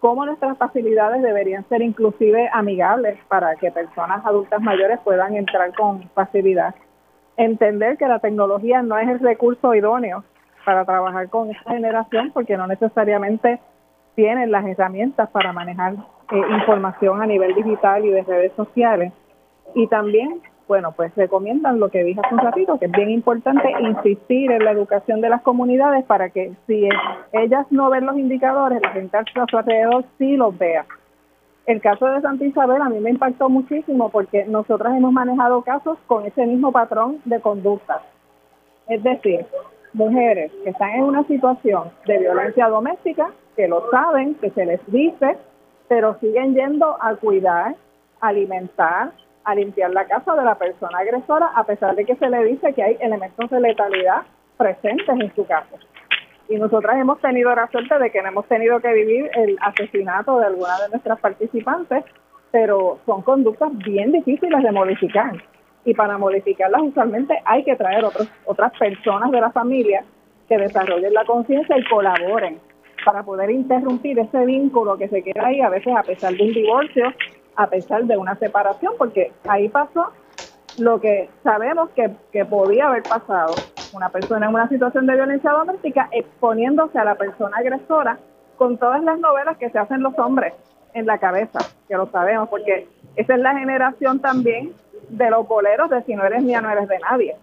cómo nuestras facilidades deberían ser inclusive amigables para que personas adultas mayores puedan entrar con facilidad. Entender que la tecnología no es el recurso idóneo para trabajar con esta generación porque no necesariamente tienen las herramientas para manejar eh, información a nivel digital y de redes sociales. Y también, bueno, pues recomiendan lo que dije hace un ratito, que es bien importante insistir en la educación de las comunidades para que si ellas no ven los indicadores, la gente a su alrededor sí los vea. El caso de Santa Isabel a mí me impactó muchísimo porque nosotras hemos manejado casos con ese mismo patrón de conducta. Es decir, mujeres que están en una situación de violencia doméstica, que lo saben, que se les dice, pero siguen yendo a cuidar, alimentar, a limpiar la casa de la persona agresora, a pesar de que se le dice que hay elementos de letalidad presentes en su casa. Y nosotras hemos tenido la suerte de que no hemos tenido que vivir el asesinato de alguna de nuestras participantes, pero son conductas bien difíciles de modificar y para modificarlas usualmente hay que traer otros, otras personas de la familia que desarrollen la conciencia y colaboren para poder interrumpir ese vínculo que se queda ahí a veces a pesar de un divorcio, a pesar de una separación, porque ahí pasó lo que sabemos que, podía haber pasado. Una persona en una situación de violencia doméstica exponiéndose a la persona agresora con todas las novelas que se hacen los hombres en la cabeza, que lo sabemos, porque esa es la generación también de los boleros de si no eres mía, no eres de nadie.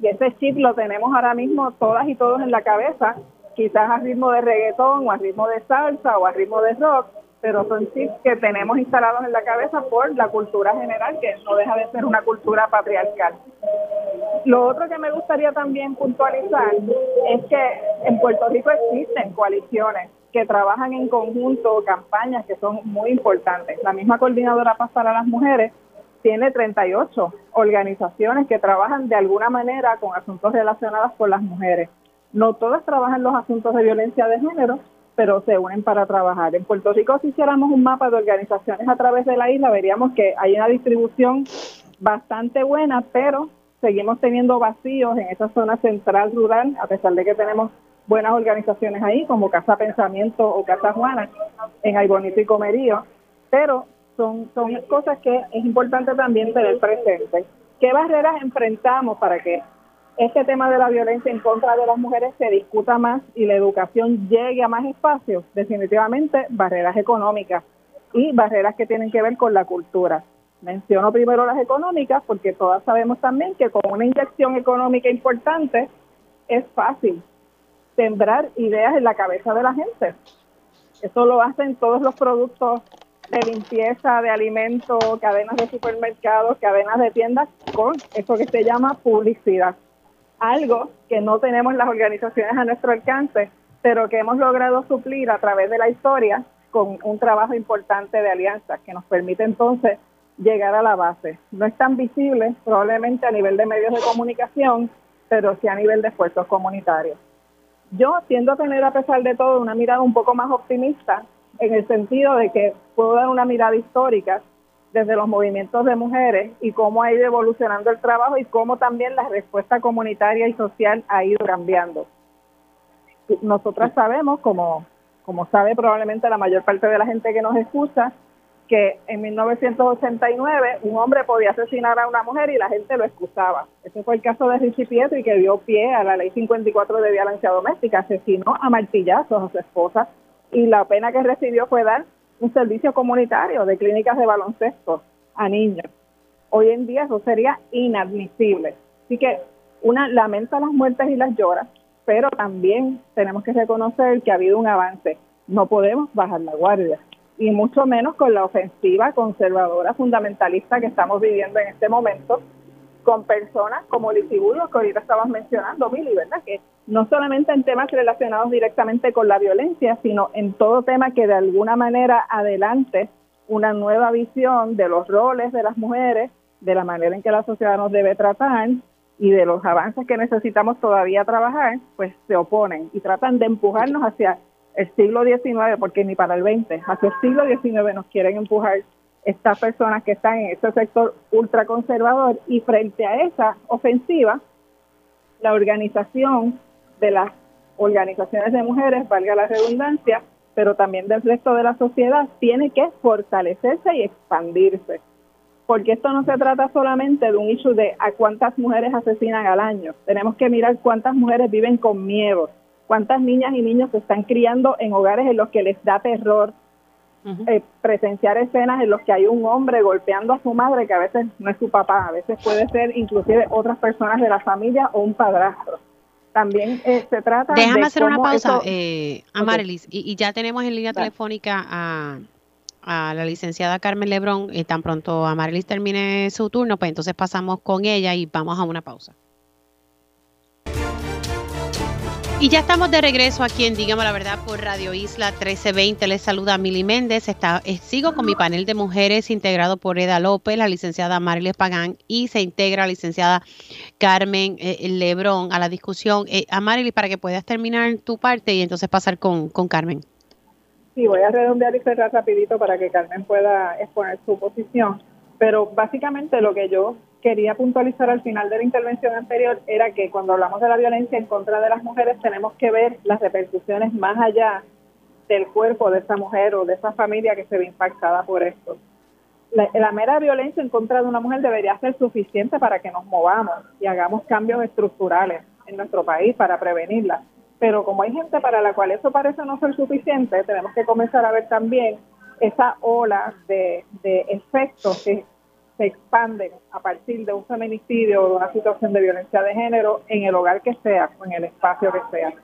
Y ese chip lo tenemos ahora mismo todas y todos en la cabeza, quizás a ritmo de reggaetón o a ritmo de salsa o a ritmo de rock, pero son chips que tenemos instalados en la cabeza por la cultura general, que no deja de ser una cultura patriarcal. Lo otro que me gustaría también puntualizar es que en Puerto Rico existen coaliciones que trabajan en conjunto, campañas que son muy importantes. La misma coordinadora Paz para las Mujeres tiene 38 organizaciones que trabajan de alguna manera con asuntos relacionados con las mujeres. No todas trabajan los asuntos de violencia de género, pero se unen para trabajar. En Puerto Rico, si hiciéramos un mapa de organizaciones a través de la isla, veríamos que hay una distribución bastante buena, pero seguimos teniendo vacíos en esa zona central rural, a pesar de que tenemos buenas organizaciones ahí, como Casa Pensamiento o Casa Juana, en Aybonito y Comerío, pero son, son cosas que es importante también tener presente. ¿Qué barreras enfrentamos para que este tema de la violencia en contra de las mujeres se discuta más y la educación llegue a más espacios? Definitivamente barreras económicas y barreras que tienen que ver con la cultura. Menciono primero las económicas porque todas sabemos también que con una inyección económica importante es fácil sembrar ideas en la cabeza de la gente. Eso lo hacen todos los productos de limpieza de alimentos, cadenas de supermercados, cadenas de tiendas con eso que se llama publicidad. Algo que no tenemos las organizaciones a nuestro alcance, pero que hemos logrado suplir a través de la historia con un trabajo importante de alianzas que nos permite entonces llegar a la base. No es tan visible probablemente a nivel de medios de comunicación, pero sí a nivel de esfuerzos comunitarios. Yo tiendo a tener, a pesar de todo, una mirada un poco más optimista en el sentido de que puedo dar una mirada histórica desde los movimientos de mujeres y cómo ha ido evolucionando el trabajo y cómo también la respuesta comunitaria y social ha ido cambiando. Nosotras sabemos, como, como sabe probablemente la mayor parte de la gente que nos escucha, que en 1989 un hombre podía asesinar a una mujer y la gente lo excusaba. Ese fue el caso de Richie Pietri que dio pie a la ley 54 de violencia doméstica. Asesinó a martillazos a su esposa y la pena que recibió fue dar un servicio comunitario de clínicas de baloncesto a niños. Hoy en día eso sería inadmisible. Así que una lamenta las muertes y las llora, pero también tenemos que reconocer que ha habido un avance. No podemos bajar la guardia y mucho menos con la ofensiva conservadora fundamentalista que estamos viviendo en este momento con personas como Lisibulo, que ahorita estabas mencionando, Mili, ¿verdad? Que no solamente en temas relacionados directamente con la violencia, sino en todo tema que de alguna manera adelante una nueva visión de los roles de las mujeres, de la manera en que la sociedad nos debe tratar y de los avances que necesitamos todavía trabajar, pues se oponen y tratan de empujarnos hacia el siglo XIX, porque ni para el XX, hacia el siglo XIX nos quieren empujar estas personas que están en ese sector ultraconservador y frente a esa ofensiva, la organización de las organizaciones de mujeres, valga la redundancia, pero también del resto de la sociedad, tiene que fortalecerse y expandirse. Porque esto no se trata solamente de un issue de a cuántas mujeres asesinan al año. Tenemos que mirar cuántas mujeres viven con miedo, cuántas niñas y niños se están criando en hogares en los que les da terror eh, presenciar escenas en los que hay un hombre golpeando a su madre que a veces no es su papá, a veces puede ser inclusive otras personas de la familia o un padrastro. También eh, se trata Déjame hacer una pausa, eh, Amarilis, y, ya tenemos en línea telefónica a, a la licenciada Carmen Lebrón. Y tan pronto Amarilis termine su turno, pues entonces pasamos con ella y vamos a una pausa. Y ya estamos de regreso aquí en Dígame la Verdad por Radio Isla 1320. Les saluda Mili Méndez. Está, eh, sigo con mi panel de mujeres integrado por Eda López, la licenciada Mariles Pagán y se integra la licenciada Carmen eh, Lebrón a la discusión. Eh, a Marilis, para que puedas terminar tu parte y entonces pasar con, con Carmen. Sí, voy a redondear y cerrar rapidito para que Carmen pueda exponer su posición. Pero básicamente lo que yo quería puntualizar al final de la intervención anterior era que cuando hablamos de la violencia en contra de las mujeres tenemos que ver las repercusiones más allá del cuerpo de esa mujer o de esa familia que se ve impactada por esto. La, mera violencia en contra de una mujer debería ser suficiente para que nos movamos y hagamos cambios estructurales en nuestro país para prevenirla. Pero como hay gente para la cual eso parece no ser suficiente, tenemos que comenzar a ver también esa ola de, de efectos que se expanden a partir de un feminicidio o de una situación de violencia de género en el hogar que sea o en el espacio que sea.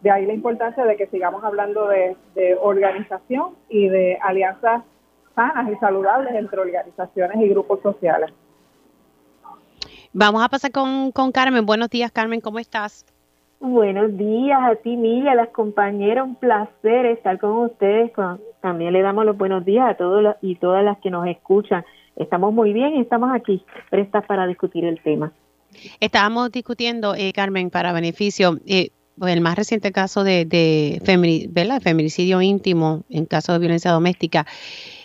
De ahí la importancia de que sigamos hablando de, organización y de alianzas sanas y saludables entre organizaciones y grupos sociales. Vamos a pasar con, con Carmen. Buenos días, Carmen, ¿cómo estás? Buenos días a ti, Milla, a las compañeras. Un placer estar con ustedes. También le damos los buenos días a todos y todas las que nos escuchan. Estamos muy bien y estamos aquí prestas para discutir el tema. Estábamos discutiendo, eh, Carmen, para beneficio, eh, pues, el más reciente caso de, de feminicidio íntimo en caso de violencia doméstica,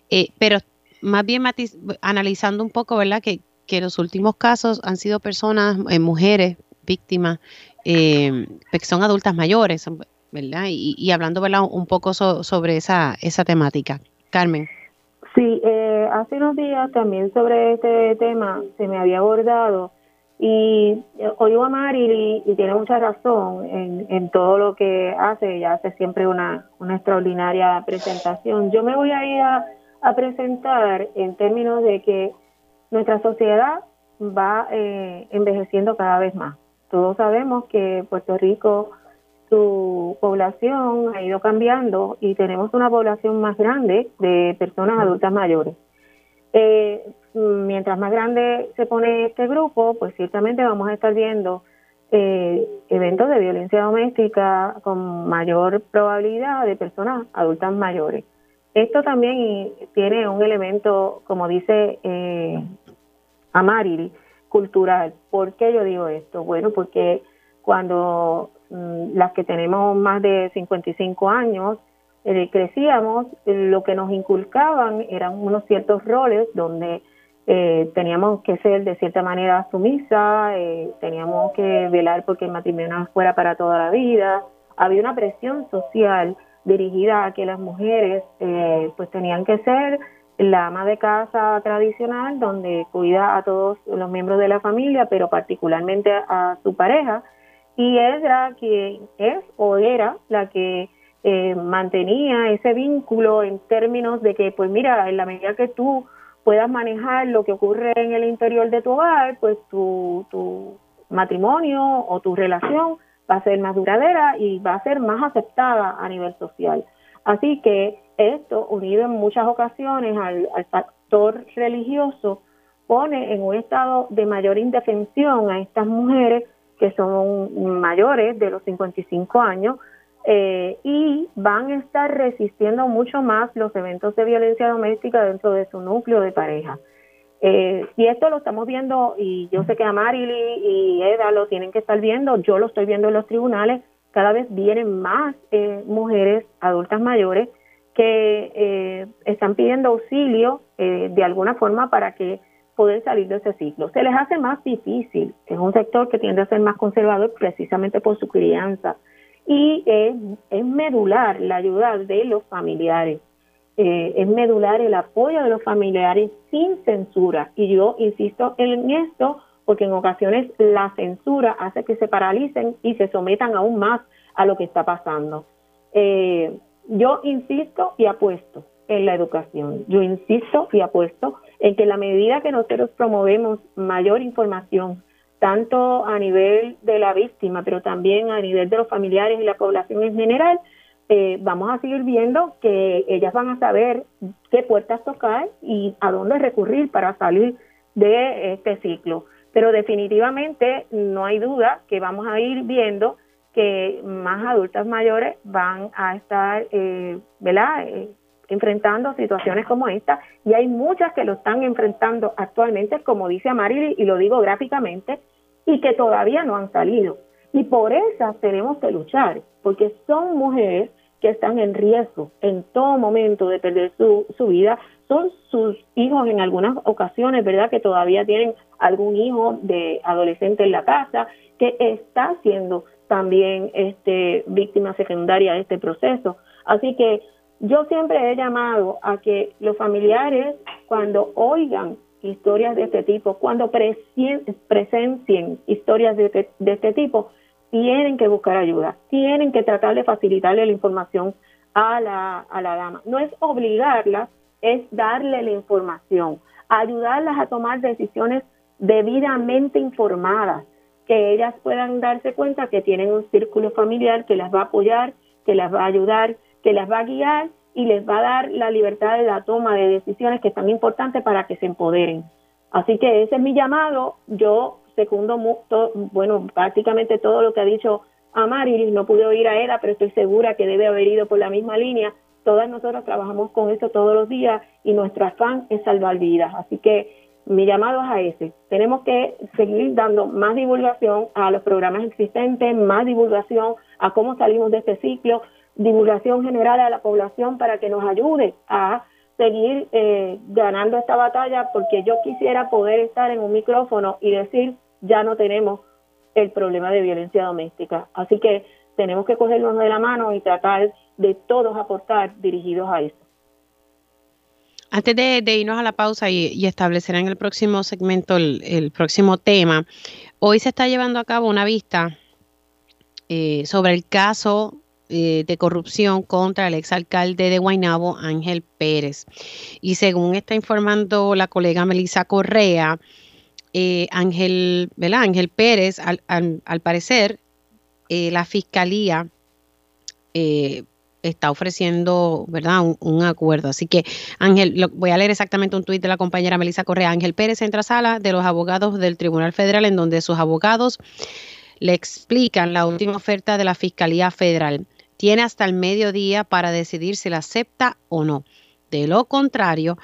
eh, pero más bien analizando un poco, ¿verdad? Que, que los últimos casos han sido personas, eh, mujeres, víctimas, que son adultas mayores, ¿verdad? Y, hablando, ¿verdad? Un poco sobre esa, esa temática. Carmen. Sí, eh, hace unos días también sobre este tema se me había abordado y oigo a Mari y, tiene mucha razón en, en, todo lo que hace, ella hace siempre una, una extraordinaria presentación. Yo me voy a ir a, a presentar en términos de que nuestra sociedad va eh, envejeciendo cada vez más. Todos sabemos que Puerto Rico su población ha ido cambiando y tenemos una población más grande de personas adultas mayores. Eh, mientras más grande se pone este grupo, pues ciertamente vamos a estar viendo eh, eventos de violencia doméstica con mayor probabilidad de personas adultas mayores. Esto también tiene un elemento, como dice eh, Amarili, cultural. ¿Por qué yo digo esto? Bueno, porque cuando las que tenemos más de 55 años, eh, crecíamos, lo que nos inculcaban eran unos ciertos roles donde eh, teníamos que ser de cierta manera sumisa, eh, teníamos que velar porque el matrimonio fuera para toda la vida. Había una presión social dirigida a que las mujeres pues tenían que ser la ama de casa tradicional donde cuida a todos los miembros de la familia, pero particularmente a su pareja y ella que es o era la que eh, mantenía ese vínculo en términos de que, pues mira, en la medida que tú puedas manejar lo que ocurre en el interior de tu hogar, pues tu, tu matrimonio o tu relación va a ser más duradera y va a ser más aceptada a nivel social. Así que esto, unido en muchas ocasiones al factor religioso, pone en un estado de mayor indefensión a estas mujeres que son mayores de los 55 años eh, y van a estar resistiendo mucho más los eventos de violencia doméstica dentro de su núcleo de pareja. Eh, y esto lo estamos viendo, y yo sé que Amarili y Eda lo tienen que estar viendo, yo lo estoy viendo en los tribunales cada vez vienen más eh, mujeres adultas mayores que eh, están pidiendo auxilio eh, de alguna forma para que poder salir de ese ciclo. Se les hace más difícil, es un sector que tiende a ser más conservador precisamente por su crianza y es, es medular la ayuda de los familiares, es medular el apoyo de los familiares sin censura y yo insisto en esto porque en ocasiones la censura hace que se paralicen y se sometan aún más a lo que está pasando. Eh, yo insisto y apuesto en la educación. Yo insisto y apuesto en que la medida que nosotros promovemos mayor información, tanto a nivel de la víctima, pero también a nivel de los familiares y la población en general, eh, vamos a seguir viendo que ellas van a saber qué puertas tocar y a dónde recurrir para salir de este ciclo. Pero definitivamente no hay duda que vamos a ir viendo que más adultas mayores van a estar, eh, ¿verdad? Eh, enfrentando situaciones como esta y hay muchas que lo están enfrentando actualmente, como dice Amari, y lo digo gráficamente, y que todavía no han salido. Y por esas tenemos que luchar, porque son mujeres que están en riesgo en todo momento de perder su, su vida, son sus hijos en algunas ocasiones, ¿verdad? Que todavía tienen algún hijo de adolescente en la casa que está siendo también este, víctima secundaria de este proceso. Así que yo siempre he llamado a que los familiares, cuando oigan historias de este tipo, cuando presencien historias de este, de este tipo, tienen que buscar ayuda, tienen que tratar de facilitarle la información a la, a la dama. No es obligarla, es darle la información, ayudarlas a tomar decisiones debidamente informadas, que ellas puedan darse cuenta que tienen un círculo familiar que las va a apoyar, que las va a ayudar, que las va a guiar y les va a dar la libertad de la toma de decisiones que es tan importante para que se empoderen. Así que ese es mi llamado. Yo secundo, bueno, prácticamente todo lo que ha dicho Amarilis. No pude oír a Eda, pero estoy segura que debe haber ido por la misma línea. Todas nosotras trabajamos con eso todos los días y nuestro afán es salvar vidas. Así que mi llamado es a ese. Tenemos que seguir dando más divulgación a los programas existentes, más divulgación a cómo salimos de este ciclo, divulgación general a la población para que nos ayude a seguir eh, ganando esta batalla, porque yo quisiera poder estar en un micrófono y decir, ya no tenemos el problema de violencia doméstica. Así que tenemos que cogernos de la mano y tratar de todos aportar dirigidos a eso. Antes de, irnos a la pausa y, establecer en el próximo segmento el, próximo tema, hoy se está llevando a cabo una vista eh, sobre el caso eh, de corrupción contra el exalcalde de Guaynabo, Ángel Pérez. Y según está informando la colega Melissa Correa, eh, Ángel, Ángel Pérez, al, parecer, la fiscalía está ofreciendo, ¿verdad? Un, acuerdo. Así que, Ángel, voy a leer exactamente un tuit de la compañera Melissa Correa. Ángel Pérez entra a sala de los abogados del Tribunal Federal, en donde sus abogados le explican la última oferta de la Fiscalía Federal. Tiene hasta el mediodía para decidir si la acepta o no. De lo contrario,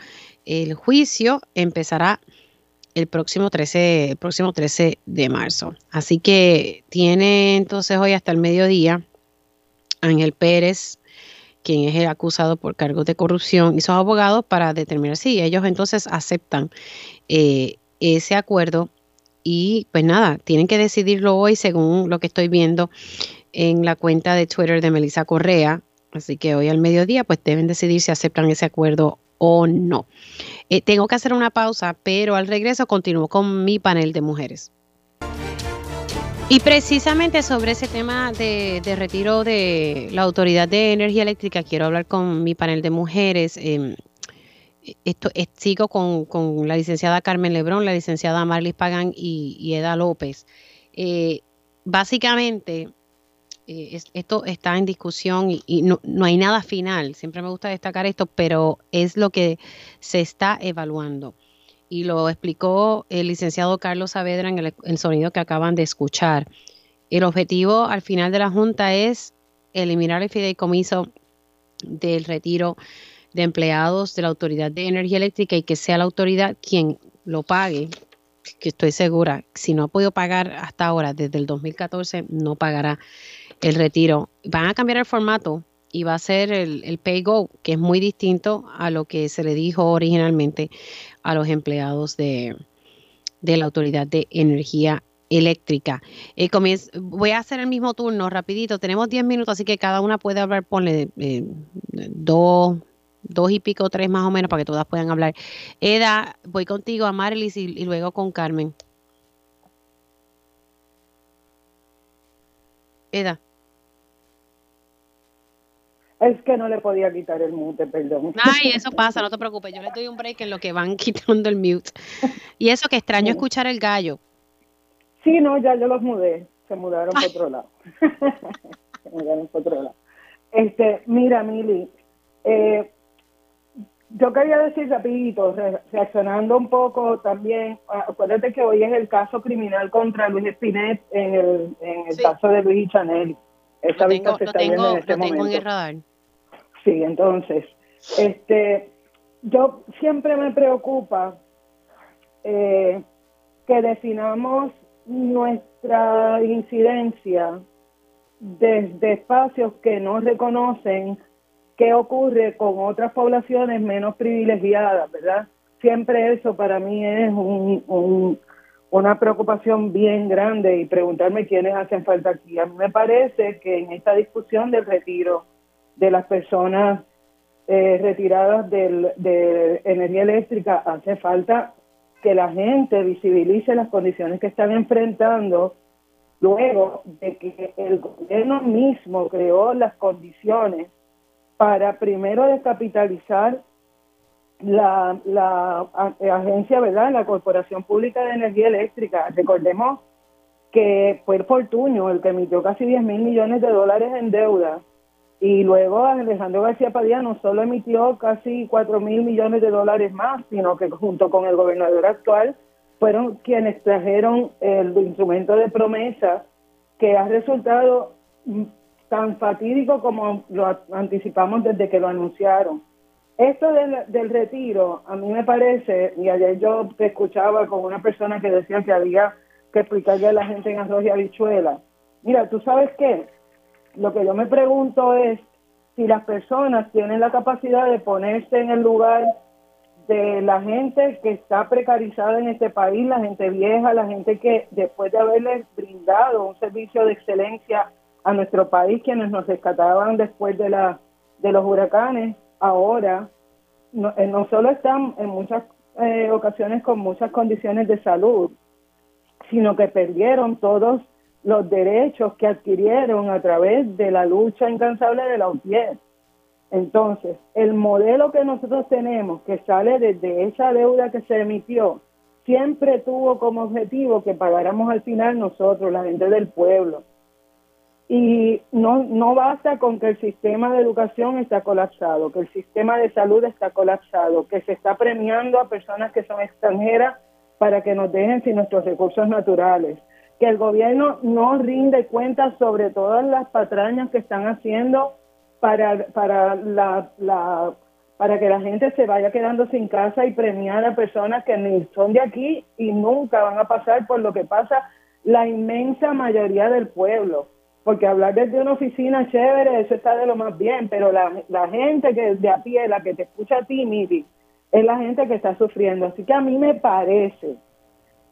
el juicio empezará el próximo 13, el próximo 13 de marzo. Así que tiene entonces hoy hasta el mediodía Ángel Pérez quien es el acusado por cargos de corrupción y sus abogados para determinar si ellos entonces aceptan eh, ese acuerdo y pues nada, tienen que decidirlo hoy según lo que estoy viendo en la cuenta de Twitter de Melissa Correa. Así que hoy al mediodía pues deben decidir si aceptan ese acuerdo o no. Eh, tengo que hacer una pausa, pero al regreso continúo con mi panel de mujeres. Y precisamente sobre ese tema de, retiro de la Autoridad de Energía Eléctrica, quiero hablar con mi panel de mujeres. Em, esto, sigo con, la licenciada Carmen Lebrón, la licenciada Marlis Pagán y, Eda López. Eh, básicamente, eh, esto está en discusión y, no, no, hay nada final. Siempre me gusta destacar esto, pero es lo que se está evaluando y lo explicó el licenciado Carlos Saavedra en el, sonido que acaban de escuchar. El objetivo al final de la Junta es eliminar el fideicomiso del retiro de empleados de la Autoridad de Energía Eléctrica y que sea la autoridad quien lo pague, que estoy segura, si no ha podido pagar hasta ahora, desde el 2014, no pagará el retiro. Van a cambiar el formato y va a ser el, el pay go, que es muy distinto a lo que se le dijo originalmente a los empleados de, de la Autoridad de Energía Eléctrica. Eh, voy a hacer el mismo turno rapidito. Tenemos 10 minutos, así que cada una puede hablar, ponle eh, dos, dos y pico, tres más o menos, para que todas puedan hablar. Eda, voy contigo a Marilis y luego con Carmen. Eda. Es que no le podía quitar el mute, perdón. Ay, eso pasa, no te preocupes. Yo le doy un break en lo que van quitando el mute. Y eso que extraño escuchar el gallo. Sí, no, ya yo los mudé. Se mudaron por otro lado. Se mudaron por otro lado. Este, mira, Mili, eh, yo quería decir rapidito, reaccionando un poco también, acuérdate que hoy es el caso criminal contra Luis Espinet en el, en el caso de Luis y Chanel. Esa lo tengo, lo tengo, en, este tengo en el radar. Sí, entonces, este, yo siempre me preocupa eh, que definamos nuestra incidencia desde espacios que no reconocen qué ocurre con otras poblaciones menos privilegiadas, ¿verdad? Siempre eso para mí es un, una preocupación bien grande y preguntarme quiénes hacen falta aquí. A mí me parece que en esta discusión del retiro de las personas eh, retiradas de energía eléctrica hace falta que la gente visibilice las condiciones que están enfrentando luego de que el gobierno mismo creó las condiciones para primero descapitalizar la, la agencia, ¿verdad? La Corporación Pública de Energía Eléctrica. Recordemos que fue el Fortuño el que emitió casi 10 mil millones de dólares en deuda y luego Alejandro García Padilla no solo emitió casi 4 mil millones de dólares más, sino que junto con el gobernador actual fueron quienes trajeron el instrumento de promesa que ha resultado tan fatídico como lo anticipamos desde que lo anunciaron. Esto del, retiro, a mí me parece, y ayer yo te escuchaba con una persona que decía que había que explicarle a la gente en arroz y habichuela. Mira, ¿tú sabes qué? Lo que yo me pregunto es si las personas tienen la capacidad de ponerse en el lugar de la gente que está precarizada en este país, la gente vieja, la gente que después de haberles brindado un servicio de excelencia a nuestro país, quienes nos rescataban después de, la, de los huracanes, ahora no, eh, solo están en muchas eh, ocasiones con muchas condiciones de salud, sino que perdieron todos los derechos que adquirieron a través de la lucha incansable de la UTIER. Entonces, el modelo que nosotros tenemos, que sale desde esa deuda que se emitió, siempre tuvo como objetivo que pagáramos al final nosotros, la gente del pueblo. Y no, no basta con que el sistema de educación está colapsado, que el sistema de salud está colapsado, que se está premiando a personas que son extranjeras para que nos dejen sin nuestros recursos naturales, que el gobierno no rinde cuentas sobre todas las patrañas que están haciendo para, para, la, la, para que la gente se vaya quedando sin casa y premiar a personas que ni son de aquí y nunca van a pasar por lo que pasa la inmensa mayoría del pueblo porque hablar desde una oficina chévere, eso está de lo más bien, pero la, gente que de a pie, la que te escucha a ti, Miri, es la gente que está sufriendo. Así que a mí me parece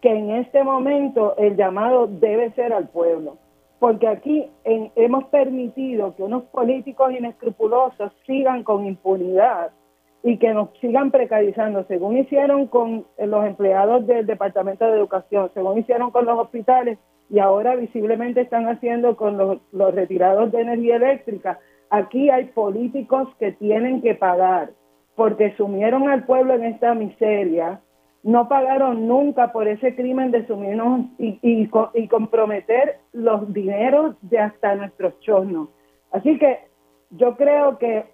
que en este momento el llamado debe ser al pueblo, porque aquí hemos permitido que unos políticos inescrupulosos sigan con impunidad y que nos sigan precarizando, según hicieron con los empleados del Departamento de Educación, según hicieron con los hospitales y ahora visiblemente están haciendo con los, los retirados de energía eléctrica. Aquí hay políticos que tienen que pagar porque sumieron al pueblo en esta miseria, no pagaron nunca por ese crimen de sumirnos y, y, y comprometer los dineros de hasta nuestros chornos. Así que yo creo que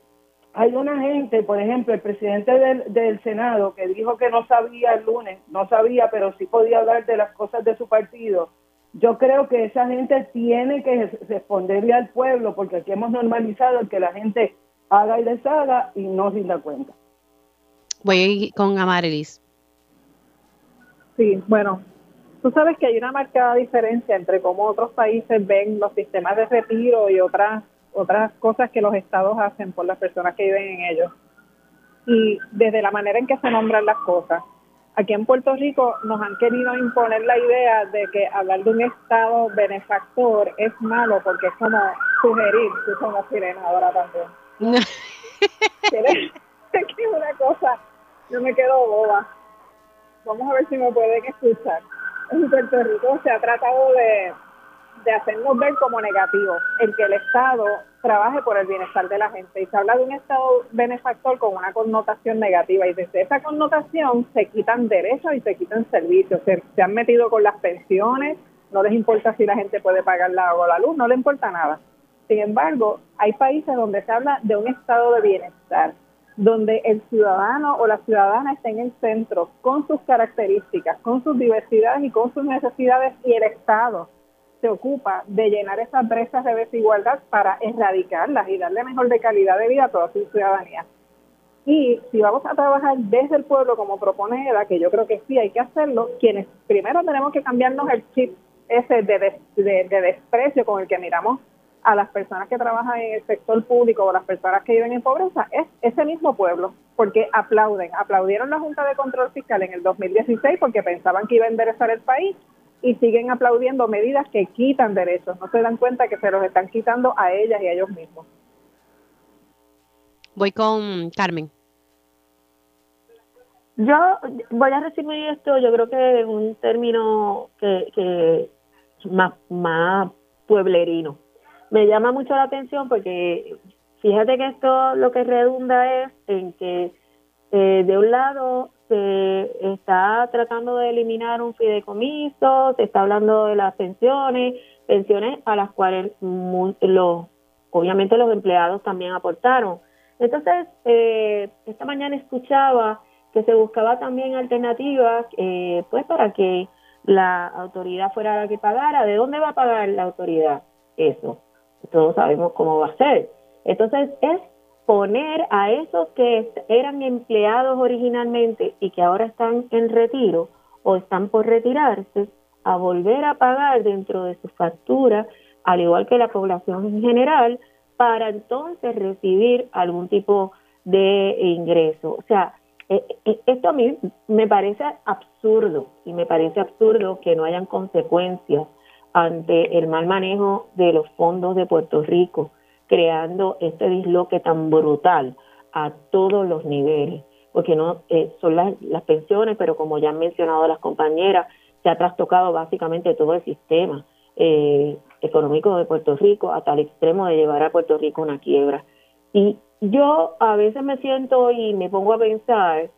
hay una gente, por ejemplo, el presidente del, del, Senado, que dijo que no sabía el lunes, no sabía, pero sí podía hablar de las cosas de su partido, yo creo que esa gente tiene que responderle al pueblo, porque aquí hemos normalizado el que la gente haga y deshaga y no se da cuenta. Voy con Amarilis. Sí, bueno, Tú sabes que hay una marcada diferencia entre cómo otros países ven los sistemas de retiro y otras otras cosas que los estados hacen por las personas que viven en ellos. Y desde la manera en que se nombran las cosas. Aquí en Puerto Rico nos han querido imponer la idea de que hablar de un estado benefactor es malo porque es como sugerir, tú somos sirena ahora también. es que una cosa, yo me quedo boba. Vamos a ver si me pueden escuchar. En Puerto Rico se ha tratado de de hacernos ver como negativo el que el Estado trabaje por el bienestar de la gente. Y se habla de un Estado benefactor con una connotación negativa. Y desde esa connotación se quitan derechos y se quitan servicios. Se, han metido con las pensiones, no les importa si la gente puede pagar la agua o la luz, no le importa nada. Sin embargo, hay países donde se habla de un estado de bienestar, donde el ciudadano o la ciudadana está en el centro con sus características, con sus diversidades y con sus necesidades y el Estado se ocupa de llenar esas brechas de desigualdad para erradicarlas y darle mejor de calidad de vida a toda su ciudadanía. Y si vamos a trabajar desde el pueblo, como propone Eda, que yo creo que sí hay que hacerlo, quienes primero tenemos que cambiarnos el chip ese de, de, desprecio con el que miramos a las personas que trabajan en el sector público o las personas que viven en pobreza, es ese mismo pueblo, porque aplauden, aplaudieron la Junta de Control Fiscal en el 2016 porque pensaban que iba a enderezar el país y siguen aplaudiendo medidas que quitan derechos. No se dan cuenta que se los están quitando a ellas y a ellos mismos. Voy con Carmen. Yo voy a resumir esto, yo creo que es un término que, que más, más pueblerino. Me llama mucho la atención porque fíjate que esto lo que redunda es en que eh, de un lado se está tratando de eliminar un fideicomiso, se está hablando de las pensiones, pensiones a las cuales los, obviamente los empleados también aportaron. Entonces, eh, esta mañana escuchaba que se buscaba también alternativas, eh, pues para que la autoridad fuera la que pagara. ¿De dónde va a pagar la autoridad eso? Todos sabemos cómo va a ser. Entonces, es poner a esos que eran empleados originalmente y que ahora están en retiro o están por retirarse, a volver a pagar dentro de su factura, al igual que la población en general, para entonces recibir algún tipo de ingreso. O sea, eh, eh, esto a mí me parece absurdo y me parece absurdo que no hayan consecuencias ante el mal manejo de los fondos de Puerto Rico creando este disloque tan brutal a todos los niveles, porque no eh, son las, pensiones, pero como ya han mencionado las compañeras, se ha trastocado básicamente todo el sistema eh, económico de Puerto Rico hasta el extremo de llevar a Puerto Rico una quiebra. Y yo a veces me siento y me pongo a pensar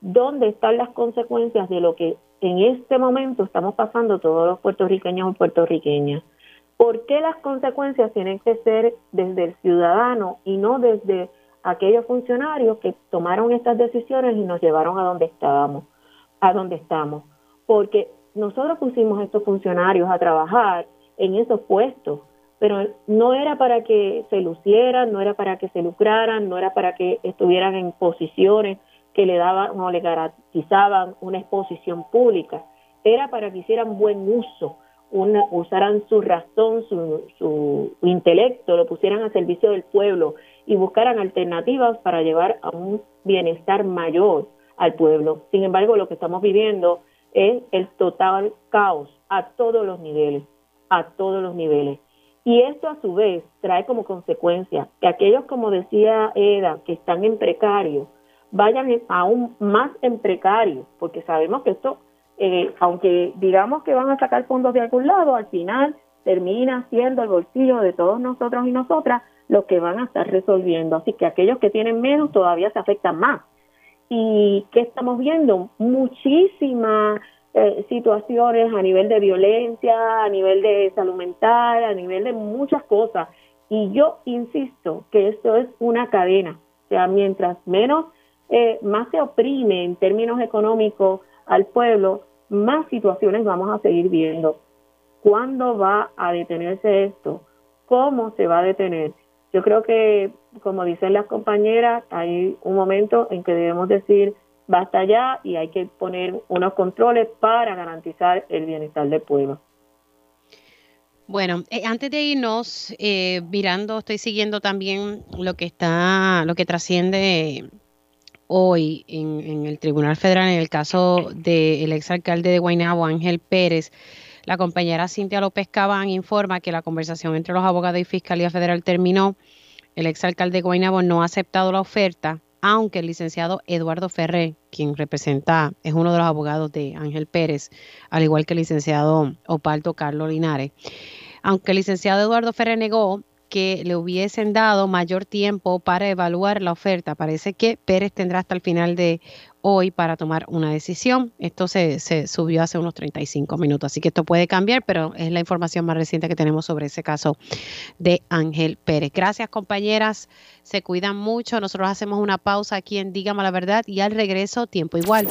dónde están las consecuencias de lo que en este momento estamos pasando todos los puertorriqueños y puertorriqueñas. ¿Por qué las consecuencias tienen que ser desde el ciudadano y no desde aquellos funcionarios que tomaron estas decisiones y nos llevaron a donde estábamos, a donde estamos? Porque nosotros pusimos a estos funcionarios a trabajar en esos puestos, pero no era para que se lucieran, no era para que se lucraran, no era para que estuvieran en posiciones que le daban o le garantizaban una exposición pública, era para que hicieran buen uso una, usaran su razón, su, su intelecto, lo pusieran a servicio del pueblo y buscaran alternativas para llevar a un bienestar mayor al pueblo. Sin embargo, lo que estamos viviendo es el total caos a todos los niveles, a todos los niveles. Y esto a su vez trae como consecuencia que aquellos, como decía Eda, que están en precario, vayan aún más en precario, porque sabemos que esto eh, aunque digamos que van a sacar fondos de algún lado, al final termina siendo el bolsillo de todos nosotros y nosotras los que van a estar resolviendo. Así que aquellos que tienen menos todavía se afectan más. ¿Y qué estamos viendo? Muchísimas eh, situaciones a nivel de violencia, a nivel de salud mental, a nivel de muchas cosas. Y yo insisto que esto es una cadena. O sea, mientras menos, eh, más se oprime en términos económicos al pueblo, más situaciones vamos a seguir viendo. ¿Cuándo va a detenerse esto? ¿Cómo se va a detener? Yo creo que, como dicen las compañeras, hay un momento en que debemos decir basta ya y hay que poner unos controles para garantizar el bienestar del pueblo. Bueno, eh, antes de irnos, eh, mirando, estoy siguiendo también lo que está, lo que trasciende hoy en, el Tribunal Federal en el caso del exalcalde de Guaynabo, Ángel Pérez. La compañera Cintia López Cabán informa que la conversación entre los abogados y Fiscalía Federal terminó. El exalcalde de Guaynabo no ha aceptado la oferta, aunque el licenciado Eduardo Ferrer, quien representa, es uno de los abogados de Ángel Pérez, al igual que el licenciado Opalto Carlos Linares. Aunque el licenciado Eduardo Ferrer negó que le hubiesen dado mayor tiempo para evaluar la oferta. Parece que Pérez tendrá hasta el final de hoy para tomar una decisión. Esto se, subió hace unos 35 minutos, así que esto puede cambiar, pero es la información más reciente que tenemos sobre ese caso de Ángel Pérez. Gracias compañeras, se cuidan mucho. Nosotros hacemos una pausa aquí en Dígame la verdad y al regreso tiempo igual.